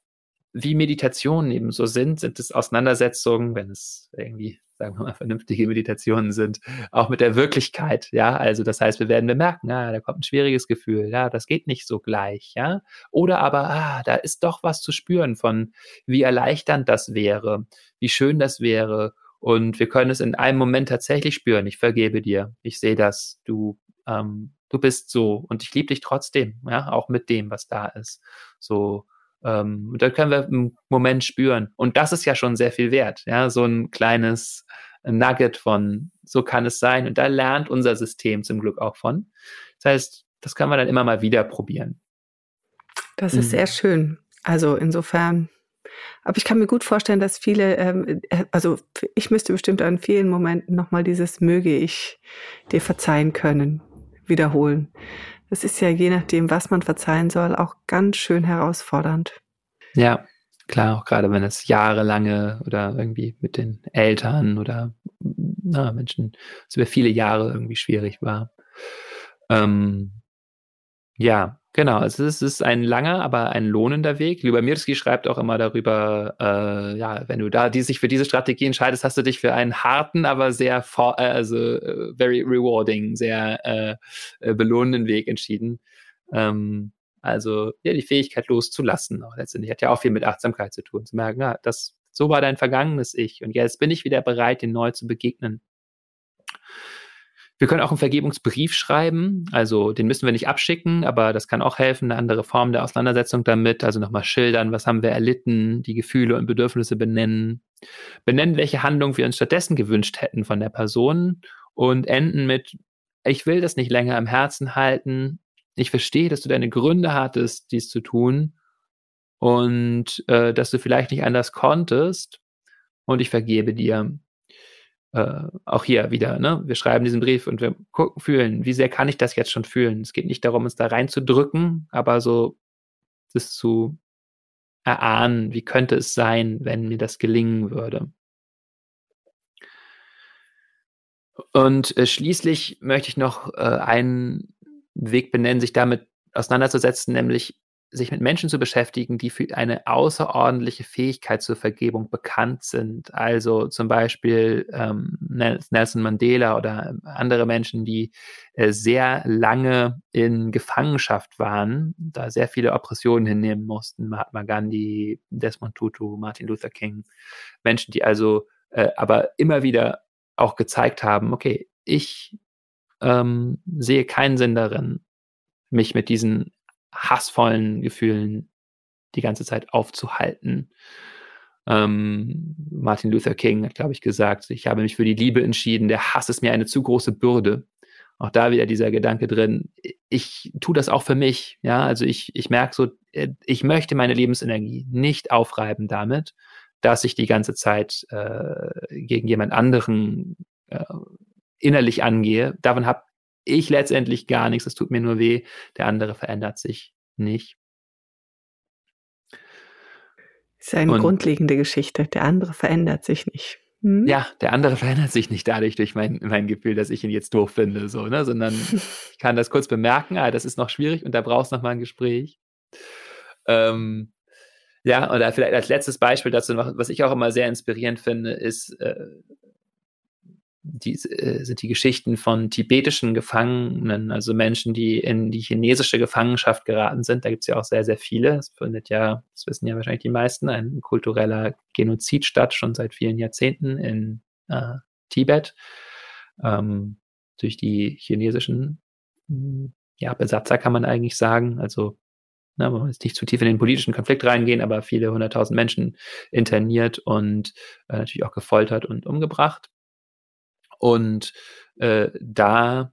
wie Meditationen eben so sind, sind es Auseinandersetzungen, wenn es irgendwie, sagen wir mal, vernünftige Meditationen sind, auch mit der Wirklichkeit, ja. Also das heißt, wir werden bemerken, ah, da kommt ein schwieriges Gefühl, ja, das geht nicht so gleich, ja. Oder aber, ah, da ist doch was zu spüren von, wie erleichternd das wäre, wie schön das wäre. Und wir können es in einem Moment tatsächlich spüren. Ich vergebe dir. Ich sehe das. Du ähm, du bist so und ich liebe dich trotzdem, ja, auch mit dem, was da ist. So, ähm, und dann können wir einen Moment spüren. Und das ist ja schon sehr viel wert, ja, so ein kleines Nugget von, so kann es sein. Und da lernt unser System zum Glück auch von. Das heißt, das kann man dann immer mal wieder probieren. Das ist mhm. sehr schön. Also insofern, aber ich kann mir gut vorstellen, dass viele, ähm, äh, also ich müsste bestimmt an vielen Momenten nochmal dieses möge ich dir verzeihen können wiederholen. Das ist ja je nachdem, was man verzeihen soll, auch ganz schön herausfordernd. Ja, klar, auch gerade wenn es jahrelange oder irgendwie mit den Eltern oder na, Menschen, über viele Jahre irgendwie schwierig war. Ähm, ja, genau. Also es ist ein langer, aber ein lohnender Weg. Lyubomirsky schreibt auch immer darüber, äh, ja, wenn du da die, sich für diese Strategie entscheidest, hast du dich für einen harten, aber sehr, for, äh, also äh, very rewarding, sehr äh, äh, belohnenden Weg entschieden. Ähm, also ja, die Fähigkeit loszulassen. Auch letztendlich hat ja auch viel mit Achtsamkeit zu tun, zu merken, ja, das so war dein vergangenes Ich und jetzt bin ich wieder bereit, den neu zu begegnen. Wir können auch einen Vergebungsbrief schreiben, also den müssen wir nicht abschicken, aber das kann auch helfen, eine andere Form der Auseinandersetzung damit, also nochmal schildern, was haben wir erlitten, die Gefühle und Bedürfnisse benennen, benennen, welche Handlung wir uns stattdessen gewünscht hätten von der Person. Und enden mit, ich will das nicht länger im Herzen halten, ich verstehe, dass du deine Gründe hattest, dies zu tun. Und äh, dass du vielleicht nicht anders konntest. Und ich vergebe dir äh, auch hier wieder, ne? Wir schreiben diesen Brief und wir gucken, fühlen, wie sehr kann ich das jetzt schon fühlen? Es geht nicht darum, uns da reinzudrücken, aber so das zu erahnen, wie könnte es sein, wenn mir das gelingen würde. Und äh, schließlich möchte ich noch äh, einen Weg benennen, sich damit auseinanderzusetzen, nämlich sich mit Menschen zu beschäftigen, die für eine außerordentliche Fähigkeit zur Vergebung bekannt sind. Also zum Beispiel ähm, Nelson Mandela oder andere Menschen, die äh, sehr lange in Gefangenschaft waren, da sehr viele Oppressionen hinnehmen mussten. Mahatma Gandhi, Desmond Tutu, Martin Luther King. Menschen, die also äh, aber immer wieder auch gezeigt haben, okay, ich ähm, sehe keinen Sinn darin, mich mit diesen hassvollen Gefühlen die ganze Zeit aufzuhalten. Ähm, Martin Luther King hat, glaube ich, gesagt, ich habe mich für die Liebe entschieden, der Hass ist mir eine zu große Bürde. Auch da wieder dieser Gedanke drin, ich tue das auch für mich, ja, also ich, ich merke so, äh, ich möchte meine Lebensenergie nicht aufreiben damit, dass ich die ganze Zeit äh, gegen jemand anderen äh, innerlich angehe. Davon habe ich letztendlich gar nichts, es tut mir nur weh, der andere verändert sich nicht. Das ist eine Und, grundlegende Geschichte. Der andere verändert sich nicht. Hm? Ja, der andere verändert sich nicht dadurch durch mein, mein Gefühl, dass ich ihn jetzt doof finde, so, ne? sondern ich kann das kurz bemerken, ah, das ist noch schwierig und da brauchst du noch mal ein Gespräch. Ähm, ja, oder vielleicht als letztes Beispiel dazu noch, was ich auch immer sehr inspirierend finde, ist, äh, die, äh, sind die Geschichten von tibetischen Gefangenen, also Menschen, die in die chinesische Gefangenschaft geraten sind. Da gibt es ja auch sehr, sehr viele. Es findet ja, das wissen ja wahrscheinlich die meisten, ein kultureller Genozid statt, schon seit vielen Jahrzehnten in äh, Tibet. Ähm, durch die chinesischen ja, Besatzer kann man eigentlich sagen. Also na, man muss nicht zu tief in den politischen Konflikt reingehen, aber viele hunderttausend Menschen interniert und äh, natürlich auch gefoltert und umgebracht. Und äh, da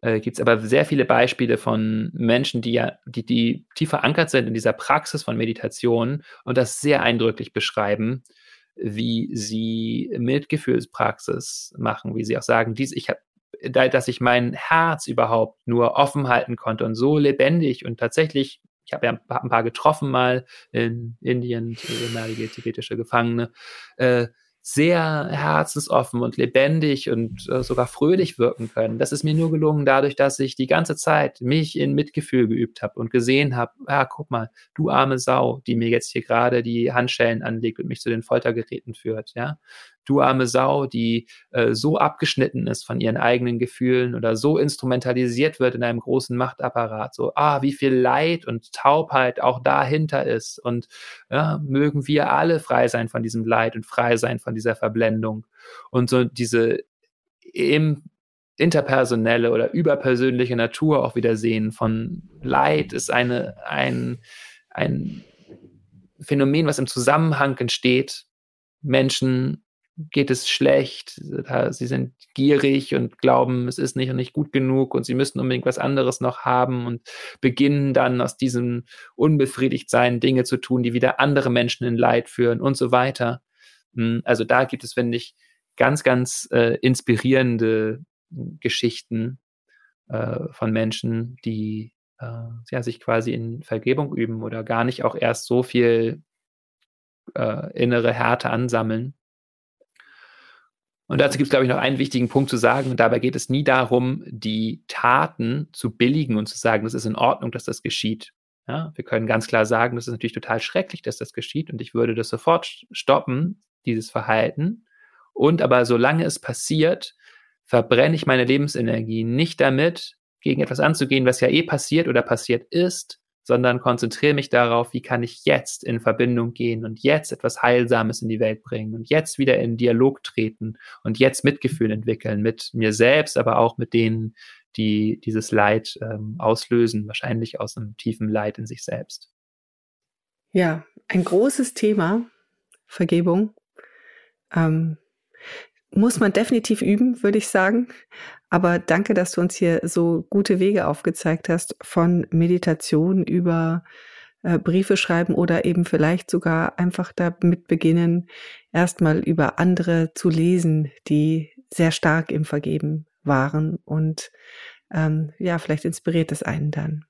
äh, gibt es aber sehr viele Beispiele von Menschen, die ja, die, die tief verankert sind in dieser Praxis von Meditation und das sehr eindrücklich beschreiben, wie sie Mitgefühlspraxis machen, wie sie auch sagen, dies, ich habe dass ich mein Herz überhaupt nur offen halten konnte und so lebendig und tatsächlich, ich habe ja ein paar getroffen mal in Indien, ehemalige tibetische Gefangene, äh, sehr herzensoffen und lebendig und äh, sogar fröhlich wirken können. Das ist mir nur gelungen dadurch, dass ich die ganze Zeit mich in Mitgefühl geübt habe und gesehen habe, ja, guck mal, du arme Sau, die mir jetzt hier gerade die Handschellen anlegt und mich zu den Foltergeräten führt, ja du arme Sau, die äh, so abgeschnitten ist von ihren eigenen Gefühlen oder so instrumentalisiert wird in einem großen Machtapparat. So, ah, wie viel Leid und Taubheit auch dahinter ist. Und ja, mögen wir alle frei sein von diesem Leid und frei sein von dieser Verblendung. Und so diese im interpersonelle oder überpersönliche Natur auch wieder sehen von Leid ist eine, ein, ein Phänomen, was im Zusammenhang entsteht. Menschen geht es schlecht, sie sind gierig und glauben, es ist nicht und nicht gut genug und sie müssten unbedingt was anderes noch haben und beginnen dann aus diesem Unbefriedigtsein Dinge zu tun, die wieder andere Menschen in Leid führen und so weiter. Hm, also da gibt es, finde ich, ganz, ganz äh, inspirierende Geschichten äh, von Menschen, die äh, ja, sich quasi in Vergebung üben oder gar nicht auch erst so viel äh, innere Härte ansammeln. Und dazu gibt es, glaube ich, noch einen wichtigen Punkt zu sagen. Und dabei geht es nie darum, die Taten zu billigen und zu sagen, das ist in Ordnung, dass das geschieht. Ja, wir können ganz klar sagen, das ist natürlich total schrecklich, dass das geschieht und ich würde das sofort stoppen, dieses Verhalten. Und aber solange es passiert, verbrenne ich meine Lebensenergie nicht damit, gegen etwas anzugehen, was ja eh passiert oder passiert ist, sondern konzentriere mich darauf, wie kann ich jetzt in Verbindung gehen und jetzt etwas Heilsames in die Welt bringen und jetzt wieder in Dialog treten und jetzt Mitgefühl entwickeln mit mir selbst, aber auch mit denen, die dieses Leid ähm, auslösen, wahrscheinlich aus einem tiefen Leid in sich selbst. Ja, ein großes Thema, Vergebung. Ähm, muss man definitiv üben, würde ich sagen. Aber danke, dass du uns hier so gute Wege aufgezeigt hast, von Meditation über äh, Briefe schreiben oder eben vielleicht sogar einfach damit beginnen, erstmal über andere zu lesen, die sehr stark im Vergeben waren. Und ähm, ja, vielleicht inspiriert es einen dann.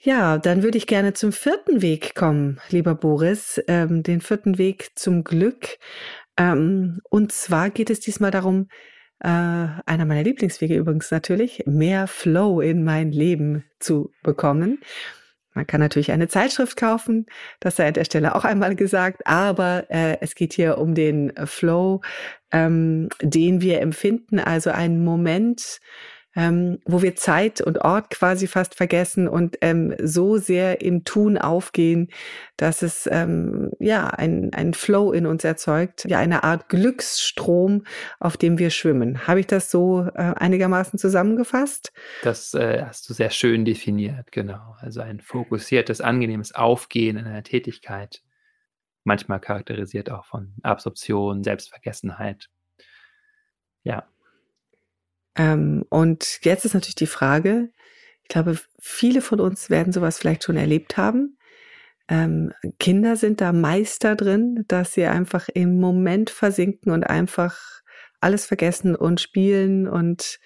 Ja, dann würde ich gerne zum vierten Weg kommen, lieber Boris, ähm, den vierten Weg zum Glück. Ähm, und zwar geht es diesmal darum, äh, einer meiner Lieblingswege übrigens natürlich, mehr Flow in mein Leben zu bekommen. Man kann natürlich eine Zeitschrift kaufen, das sei an der Stelle auch einmal gesagt, aber äh, es geht hier um den Flow, ähm, den wir empfinden, also einen Moment, ähm, wo wir Zeit und Ort quasi fast vergessen und ähm, so sehr im Tun aufgehen, dass es ähm, ja ein, Flow in uns erzeugt, ja eine Art Glücksstrom, auf dem wir schwimmen. Habe ich das so äh, einigermaßen zusammengefasst? Das äh, hast du sehr schön definiert, genau. Also ein fokussiertes, angenehmes Aufgehen in einer Tätigkeit, manchmal charakterisiert auch von Absorption, Selbstvergessenheit. Ja, ähm, und jetzt ist natürlich die Frage, ich glaube, viele von uns werden sowas vielleicht schon erlebt haben. Ähm, Kinder sind da Meister drin, dass sie einfach im Moment versinken und einfach alles vergessen und spielen und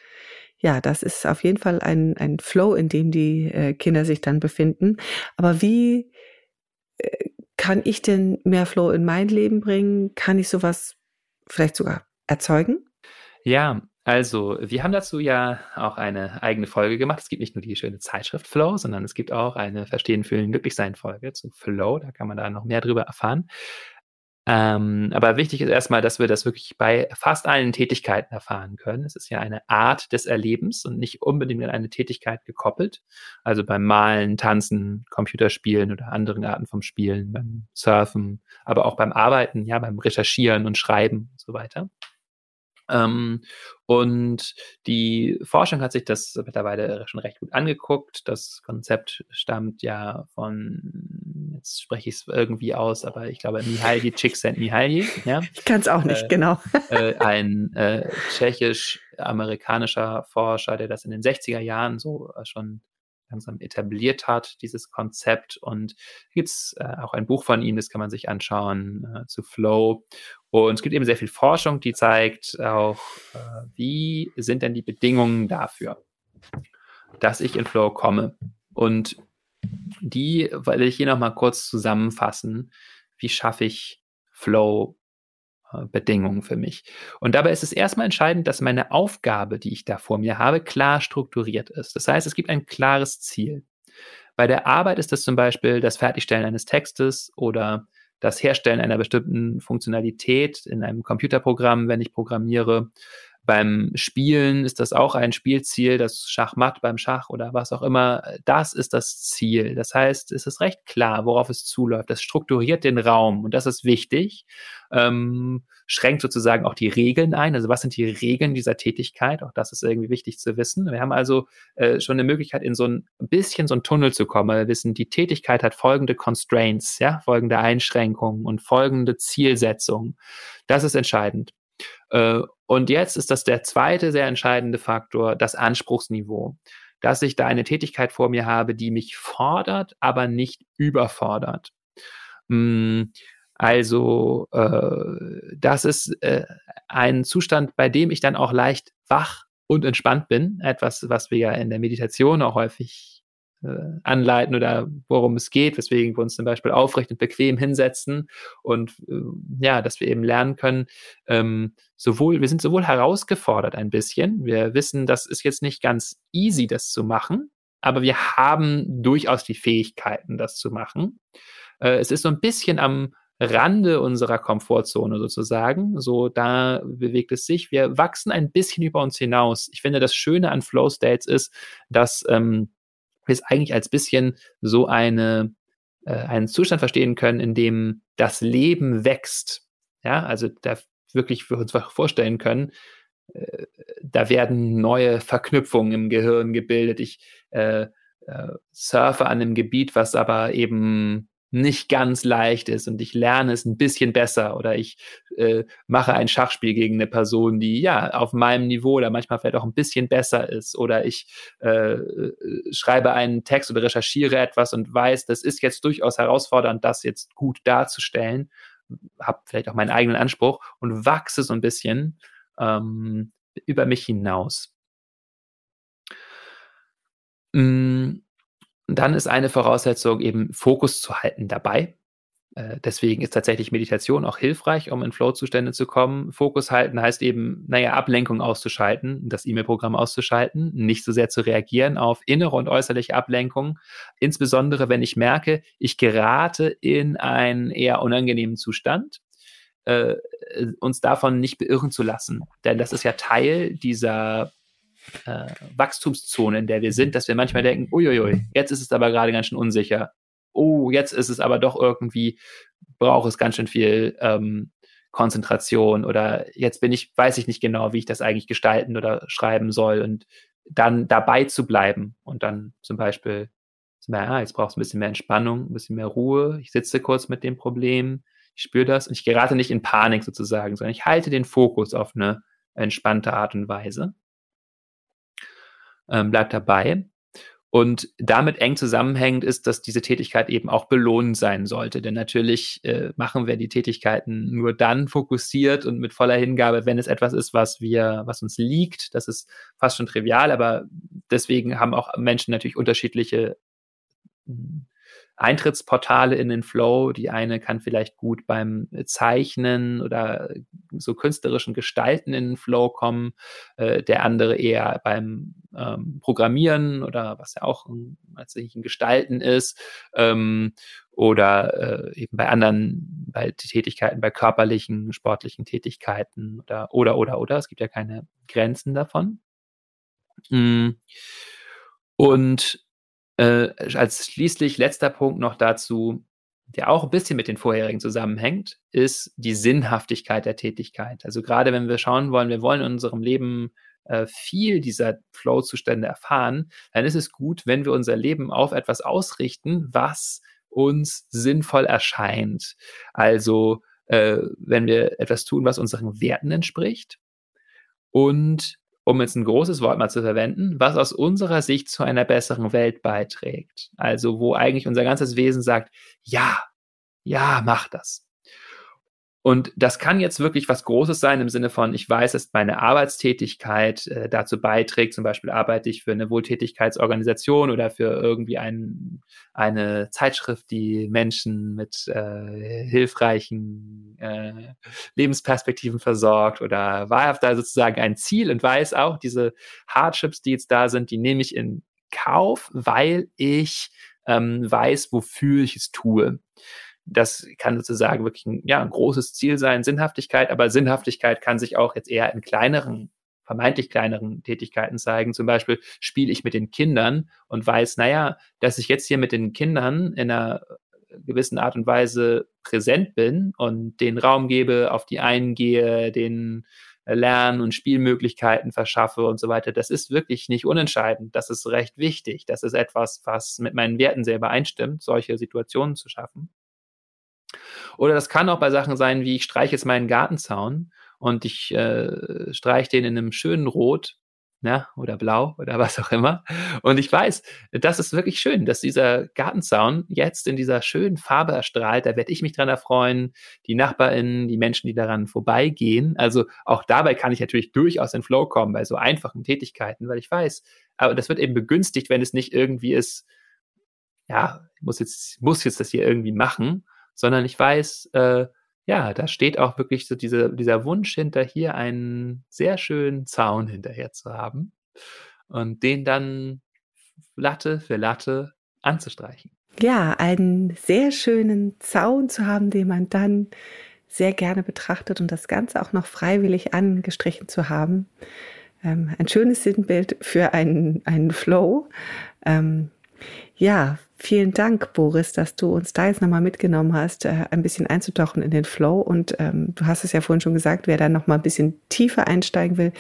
ja, das ist auf jeden Fall ein, ein Flow, in dem die äh, Kinder sich dann befinden. Aber wie äh, kann ich denn mehr Flow in mein Leben bringen? Kann ich sowas vielleicht sogar erzeugen? Ja, also, wir haben dazu ja auch eine eigene Folge gemacht. Es gibt nicht nur die schöne Zeitschrift Flow, sondern es gibt auch eine Verstehen, Fühlen, Glücklichsein Folge zu Flow. Da kann man da noch mehr drüber erfahren. Ähm, aber wichtig ist erstmal, dass wir das wirklich bei fast allen Tätigkeiten erfahren können. Es ist ja eine Art des Erlebens und nicht unbedingt an eine Tätigkeit gekoppelt. Also beim Malen, Tanzen, Computerspielen oder anderen Arten vom Spielen, beim Surfen, aber auch beim Arbeiten, ja, beim Recherchieren und Schreiben und so weiter. Ähm, und die Forschung hat sich das mittlerweile schon recht gut angeguckt. Das Konzept stammt ja von, jetzt spreche ich es irgendwie aus, aber ich glaube Mihaly Csikszentmihalyi. Ja? Ich kann es auch nicht, äh, genau. äh, ein äh, tschechisch-amerikanischer Forscher, der das in den 60er Jahren so äh, schon langsam etabliert hat, dieses Konzept. Und gibt es äh, auch ein Buch von ihm, das kann man sich anschauen, äh, zu Flow. Und es gibt eben sehr viel Forschung, die zeigt auch, äh, wie sind denn die Bedingungen dafür, dass ich in Flow komme. Und die will ich hier nochmal kurz zusammenfassen. Wie schaffe ich Flow Bedingungen für mich. Und dabei ist es erstmal entscheidend, dass meine Aufgabe, die ich da vor mir habe, klar strukturiert ist. Das heißt, es gibt ein klares Ziel. Bei der Arbeit ist das zum Beispiel das Fertigstellen eines Textes oder das Herstellen einer bestimmten Funktionalität in einem Computerprogramm, wenn ich programmiere. Beim Spielen ist das auch ein Spielziel, das Schachmatt beim Schach oder was auch immer. Das ist das Ziel. Das heißt, es ist recht klar, worauf es zuläuft. Das strukturiert den Raum und das ist wichtig. Ähm, schränkt sozusagen auch die Regeln ein. Also was sind die Regeln dieser Tätigkeit? Auch das ist irgendwie wichtig zu wissen. Wir haben also äh, schon eine Möglichkeit, in so ein bisschen so ein Tunnel zu kommen. Wir wissen, die Tätigkeit hat folgende Constraints, ja, folgende Einschränkungen und folgende Zielsetzungen. Das ist entscheidend. Äh, und jetzt ist das der zweite sehr entscheidende Faktor, das Anspruchsniveau. Dass ich da eine Tätigkeit vor mir habe, die mich fordert, aber nicht überfordert. Hm, also äh, das ist äh, ein Zustand, bei dem ich dann auch leicht wach und entspannt bin. Etwas, was wir ja in der Meditation auch häufig anleiten oder worum es geht, weswegen wir uns zum Beispiel aufrecht und bequem hinsetzen und äh, ja, dass wir eben lernen können, ähm, sowohl, wir sind sowohl herausgefordert ein bisschen, wir wissen, das ist jetzt nicht ganz easy, das zu machen, aber wir haben durchaus die Fähigkeiten, das zu machen. Äh, es ist so ein bisschen am Rande unserer Komfortzone sozusagen. So, da bewegt es sich. Wir wachsen ein bisschen über uns hinaus. Ich finde, das Schöne an Flow States ist, dass ähm, es eigentlich als bisschen so eine, äh, einen Zustand verstehen können, in dem das Leben wächst. Ja, also da wirklich für uns vorstellen können, äh, da werden neue Verknüpfungen im Gehirn gebildet. Ich äh, äh, surfe an einem Gebiet, was aber eben nicht ganz leicht ist und ich lerne es ein bisschen besser oder ich äh, mache ein Schachspiel gegen eine Person, die ja auf meinem Niveau oder manchmal vielleicht auch ein bisschen besser ist oder ich äh, äh, schreibe einen Text oder recherchiere etwas und weiß, das ist jetzt durchaus herausfordernd, das jetzt gut darzustellen, habe vielleicht auch meinen eigenen Anspruch und wachse so ein bisschen ähm, über mich hinaus. Mm und dann ist eine Voraussetzung eben Fokus zu halten dabei. Äh, deswegen ist tatsächlich Meditation auch hilfreich, um in Flow-Zustände zu kommen. Fokus halten heißt eben, naja, Ablenkung auszuschalten, das E-Mail-Programm auszuschalten, nicht so sehr zu reagieren auf innere und äußerliche Ablenkung. Insbesondere, wenn ich merke, ich gerate in einen eher unangenehmen Zustand, äh, uns davon nicht beirren zu lassen. Denn das ist ja Teil dieser äh, Wachstumszone, in der wir sind, dass wir manchmal denken, uiuiui, jetzt ist es aber gerade ganz schön unsicher. Oh, jetzt ist es aber doch irgendwie, braucht es ganz schön viel ähm, Konzentration oder jetzt bin ich, weiß ich nicht genau, wie ich das eigentlich gestalten oder schreiben soll und dann dabei zu bleiben und dann zum Beispiel, ah, jetzt braucht es ein bisschen mehr Entspannung, ein bisschen mehr Ruhe, ich sitze kurz mit dem Problem, ich spüre das und ich gerate nicht in Panik sozusagen, sondern ich halte den Fokus auf eine entspannte Art und Weise ähm, bleibt dabei. Und damit eng zusammenhängend ist, dass diese Tätigkeit eben auch belohnend sein sollte. Denn natürlich äh, machen wir die Tätigkeiten nur dann fokussiert und mit voller Hingabe, wenn es etwas ist, was wir, was uns liegt. Das ist fast schon trivial, aber deswegen haben auch Menschen natürlich unterschiedliche hm, Eintrittsportale in den Flow. Die eine kann vielleicht gut beim Zeichnen oder so künstlerischen Gestalten in den Flow kommen, äh, der andere eher beim ähm, Programmieren oder was ja auch ein, tatsächlich ein Gestalten ist. Ähm, oder äh, eben bei anderen, bei Tätigkeiten, bei körperlichen, sportlichen Tätigkeiten oder oder oder oder. Es gibt ja keine Grenzen davon. Mm. Und äh, als schließlich letzter Punkt noch dazu, der auch ein bisschen mit den vorherigen zusammenhängt, ist die Sinnhaftigkeit der Tätigkeit. Also gerade wenn wir schauen wollen, wir wollen in unserem Leben äh, viel dieser Flow-Zustände erfahren, dann ist es gut, wenn wir unser Leben auf etwas ausrichten, was uns sinnvoll erscheint. Also äh, wenn wir etwas tun, was unseren Werten entspricht und um jetzt ein großes Wort mal zu verwenden, was aus unserer Sicht zu einer besseren Welt beiträgt. Also wo eigentlich unser ganzes Wesen sagt, ja, ja, mach das. Und das kann jetzt wirklich was Großes sein im Sinne von, ich weiß, dass meine Arbeitstätigkeit äh, dazu beiträgt. Zum Beispiel arbeite ich für eine Wohltätigkeitsorganisation oder für irgendwie ein, eine Zeitschrift, die Menschen mit äh, hilfreichen äh, Lebensperspektiven versorgt oder war da sozusagen ein Ziel und weiß auch, diese Hardships, die jetzt da sind, die nehme ich in Kauf, weil ich ähm, weiß, wofür ich es tue. Das kann sozusagen wirklich ein, ja, ein großes Ziel sein, Sinnhaftigkeit, aber Sinnhaftigkeit kann sich auch jetzt eher in kleineren vermeintlich kleineren Tätigkeiten zeigen. Zum Beispiel spiele ich mit den Kindern und weiß, naja, dass ich jetzt hier mit den Kindern in einer gewissen Art und Weise präsent bin und den Raum gebe, auf die eingehe, den Lern- und Spielmöglichkeiten verschaffe und so weiter. Das ist wirklich nicht unentscheidend. Das ist recht wichtig. Das ist etwas, was mit meinen Werten sehr übereinstimmt, solche Situationen zu schaffen. Oder das kann auch bei Sachen sein, wie ich streiche jetzt meinen Gartenzaun und ich äh, streiche den in einem schönen Rot ne, oder blau oder was auch immer. Und ich weiß, das ist wirklich schön, dass dieser Gartenzaun jetzt in dieser schönen Farbe erstrahlt. Da werde ich mich dran erfreuen, die NachbarInnen, die Menschen, die daran vorbeigehen. Also auch dabei kann ich natürlich durchaus in Flow kommen bei so einfachen Tätigkeiten, weil ich weiß, aber das wird eben begünstigt, wenn es nicht irgendwie ist, ja, ich muss jetzt, muss jetzt das hier irgendwie machen, sondern ich weiß, äh, ja, da steht auch wirklich so diese, dieser Wunsch hinter, hier einen sehr schönen Zaun hinterher zu haben und den dann Latte für Latte anzustreichen. Ja, einen sehr schönen Zaun zu haben, den man dann sehr gerne betrachtet und das Ganze auch noch freiwillig angestrichen zu haben. Ähm, ein schönes Sinnbild für einen, einen Flow. Ähm, ja, vielen Dank, Boris, dass du uns da jetzt nochmal mitgenommen hast, äh, ein bisschen einzutauchen in den Flow. Und ähm, du hast es ja vorhin schon gesagt, wer da nochmal ein bisschen tiefer einsteigen will,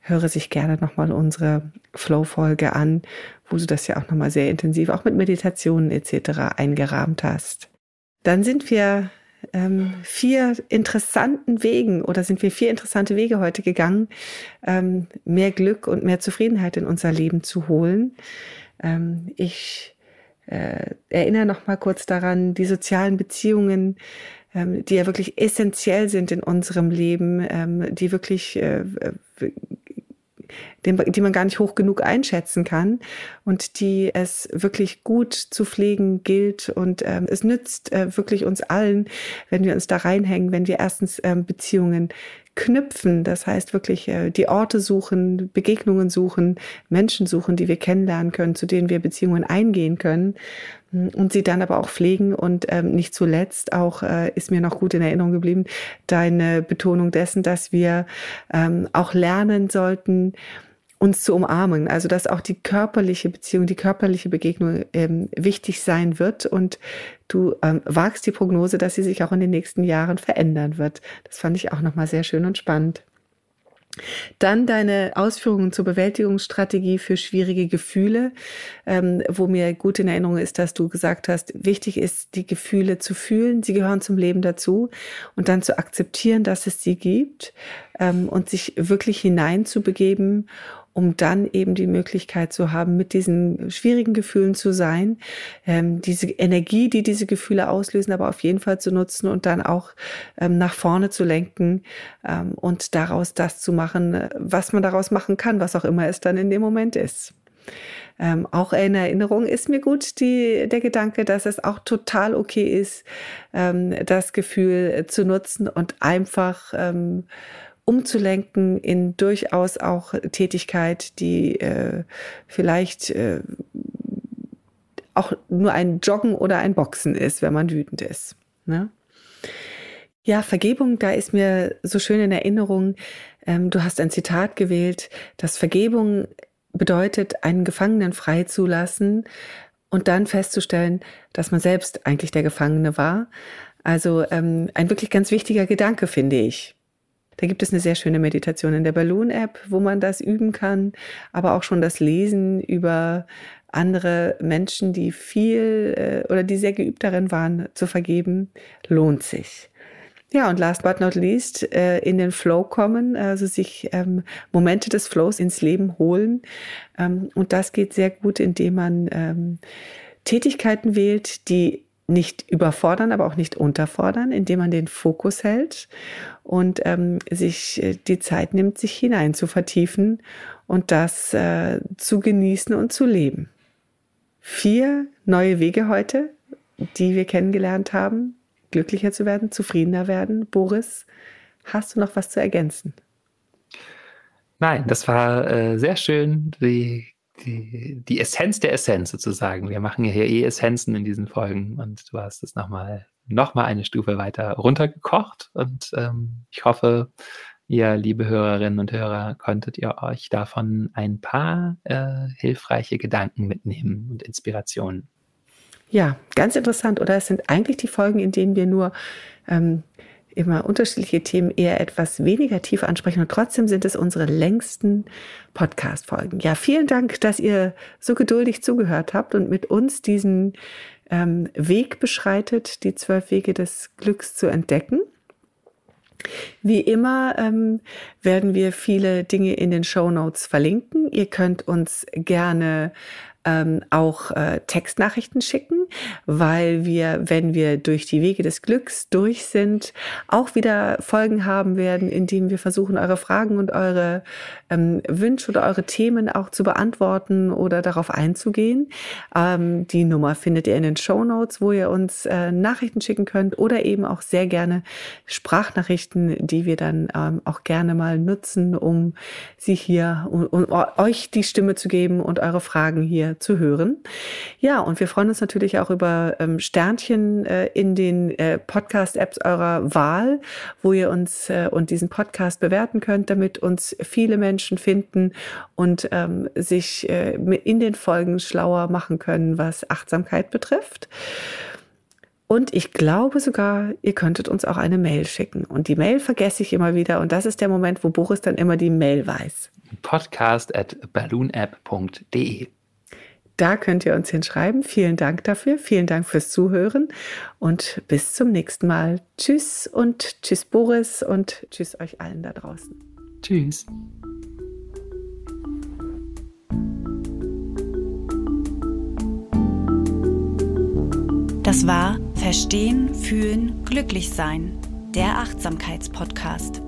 höre sich gerne nochmal unsere Flow-Folge an, wo du das ja auch nochmal sehr intensiv, auch mit Meditationen etc. eingerahmt hast. Dann sind wir ähm, vier interessanten Wegen oder sind wir vier interessante Wege heute gegangen, ähm, mehr Glück und mehr Zufriedenheit in unser Leben zu holen. Ähm, ich äh, erinnere noch mal kurz daran, die sozialen Beziehungen, ähm, die ja wirklich essentiell sind in unserem Leben, ähm, die wirklich äh, den, die man gar nicht hoch genug einschätzen kann und die es wirklich gut zu pflegen gilt. Und ähm, es nützt äh, wirklich uns allen, wenn wir uns da reinhängen, wenn wir erstens ähm, Beziehungen knüpfen, das heißt wirklich äh, die Orte suchen, Begegnungen suchen, Menschen suchen, die wir kennenlernen können, zu denen wir Beziehungen eingehen können hm, und sie dann aber auch pflegen. Und ähm, nicht zuletzt auch äh, ist mir noch gut in Erinnerung geblieben deine Betonung dessen, dass wir ähm, auch lernen sollten, uns zu umarmen. Also dass auch die körperliche Beziehung, die körperliche Begegnung ähm, wichtig sein wird und du ähm, wagst die Prognose, dass sie sich auch in den nächsten Jahren verändern wird. Das fand ich auch nochmal sehr schön und spannend. Dann deine Ausführungen zur Bewältigungsstrategie für schwierige Gefühle, ähm, wo mir gut in Erinnerung ist, dass du gesagt hast, wichtig ist, die Gefühle zu fühlen, sie gehören zum Leben dazu und dann zu akzeptieren, dass es sie gibt ähm, und sich wirklich hineinzubegeben um dann eben die Möglichkeit zu haben, mit diesen schwierigen Gefühlen zu sein, ähm, diese Energie, die diese Gefühle auslösen, aber auf jeden Fall zu nutzen und dann auch ähm, nach vorne zu lenken ähm, und daraus das zu machen, was man daraus machen kann, was auch immer es dann in dem Moment ist. Ähm, auch in Erinnerung ist mir gut die, der Gedanke, dass es auch total okay ist, ähm, das Gefühl zu nutzen und einfach ähm, umzulenken in durchaus auch Tätigkeit, die äh, vielleicht äh, auch nur ein Joggen oder ein Boxen ist, wenn man wütend ist. Ne? Ja, Vergebung, da ist mir so schön in Erinnerung, ähm, du hast ein Zitat gewählt, dass Vergebung bedeutet, einen Gefangenen freizulassen und dann festzustellen, dass man selbst eigentlich der Gefangene war. Also ähm, ein wirklich ganz wichtiger Gedanke, finde ich. Da gibt es eine sehr schöne Meditation in der Balloon-App, wo man das üben kann, aber auch schon das Lesen über andere Menschen, die viel äh, oder die sehr geübt darin waren, zu vergeben, lohnt sich. Ja, und last but not least, äh, in den Flow kommen, also sich ähm, Momente des Flows ins Leben holen. Ähm, und das geht sehr gut, indem man ähm, Tätigkeiten wählt, die nicht überfordern, aber auch nicht unterfordern, indem man den Fokus hält und ähm, sich äh, die Zeit nimmt, sich hinein zu vertiefen und das äh, zu genießen und zu leben. Vier neue Wege heute, die wir kennengelernt haben, glücklicher zu werden, zufriedener werden. Boris, hast du noch was zu ergänzen? Nein, das war äh, sehr schön, die die, die Essenz der Essenz sozusagen. Wir machen ja hier eh Essenzen in diesen Folgen und du hast es nochmal noch mal eine Stufe weiter runtergekocht und ähm, ich hoffe, ihr, liebe Hörerinnen und Hörer, konntet ihr euch davon ein paar äh, hilfreiche Gedanken mitnehmen und Inspirationen. Ja, ganz interessant. Oder es sind eigentlich die Folgen, in denen wir nur ähm, immer unterschiedliche Themen eher etwas weniger tief ansprechen und trotzdem sind es unsere längsten Podcast-Folgen. Ja, vielen Dank, dass ihr so geduldig zugehört habt und mit uns diesen ähm, Weg beschreitet, die zwölf Wege des Glücks zu entdecken. Wie immer ähm, werden wir viele Dinge in den Show Notes verlinken. Ihr könnt uns gerne ähm, auch äh, Textnachrichten schicken, weil wir, wenn wir durch die Wege des Glücks durch sind, auch wieder Folgen haben werden, in denen wir versuchen, eure Fragen und eure ähm, Wünsche oder eure Themen auch zu beantworten oder darauf einzugehen. Ähm, die Nummer findet ihr in den Show Notes, wo ihr uns äh, Nachrichten schicken könnt oder eben auch sehr gerne Sprachnachrichten, die wir dann ähm, auch gerne mal nutzen, um sie hier um, um euch die Stimme zu geben und eure Fragen hier zu hören. Ja, und wir freuen uns natürlich auch über ähm, Sternchen äh, in den äh, Podcast-Apps eurer Wahl, wo ihr uns äh, und diesen Podcast bewerten könnt, damit uns viele Menschen finden und ähm, sich äh, in den Folgen schlauer machen können, was Achtsamkeit betrifft. Und ich glaube sogar, ihr könntet uns auch eine Mail schicken. Und die Mail vergesse ich immer wieder. Und das ist der Moment, wo Boris dann immer die Mail weiß. Podcast at balloonapp.de da könnt ihr uns hinschreiben. Vielen Dank dafür. Vielen Dank fürs Zuhören und bis zum nächsten Mal. Tschüss und tschüss Boris und tschüss euch allen da draußen. Tschüss. Das war Verstehen, Fühlen, Glücklich Sein, der Achtsamkeitspodcast.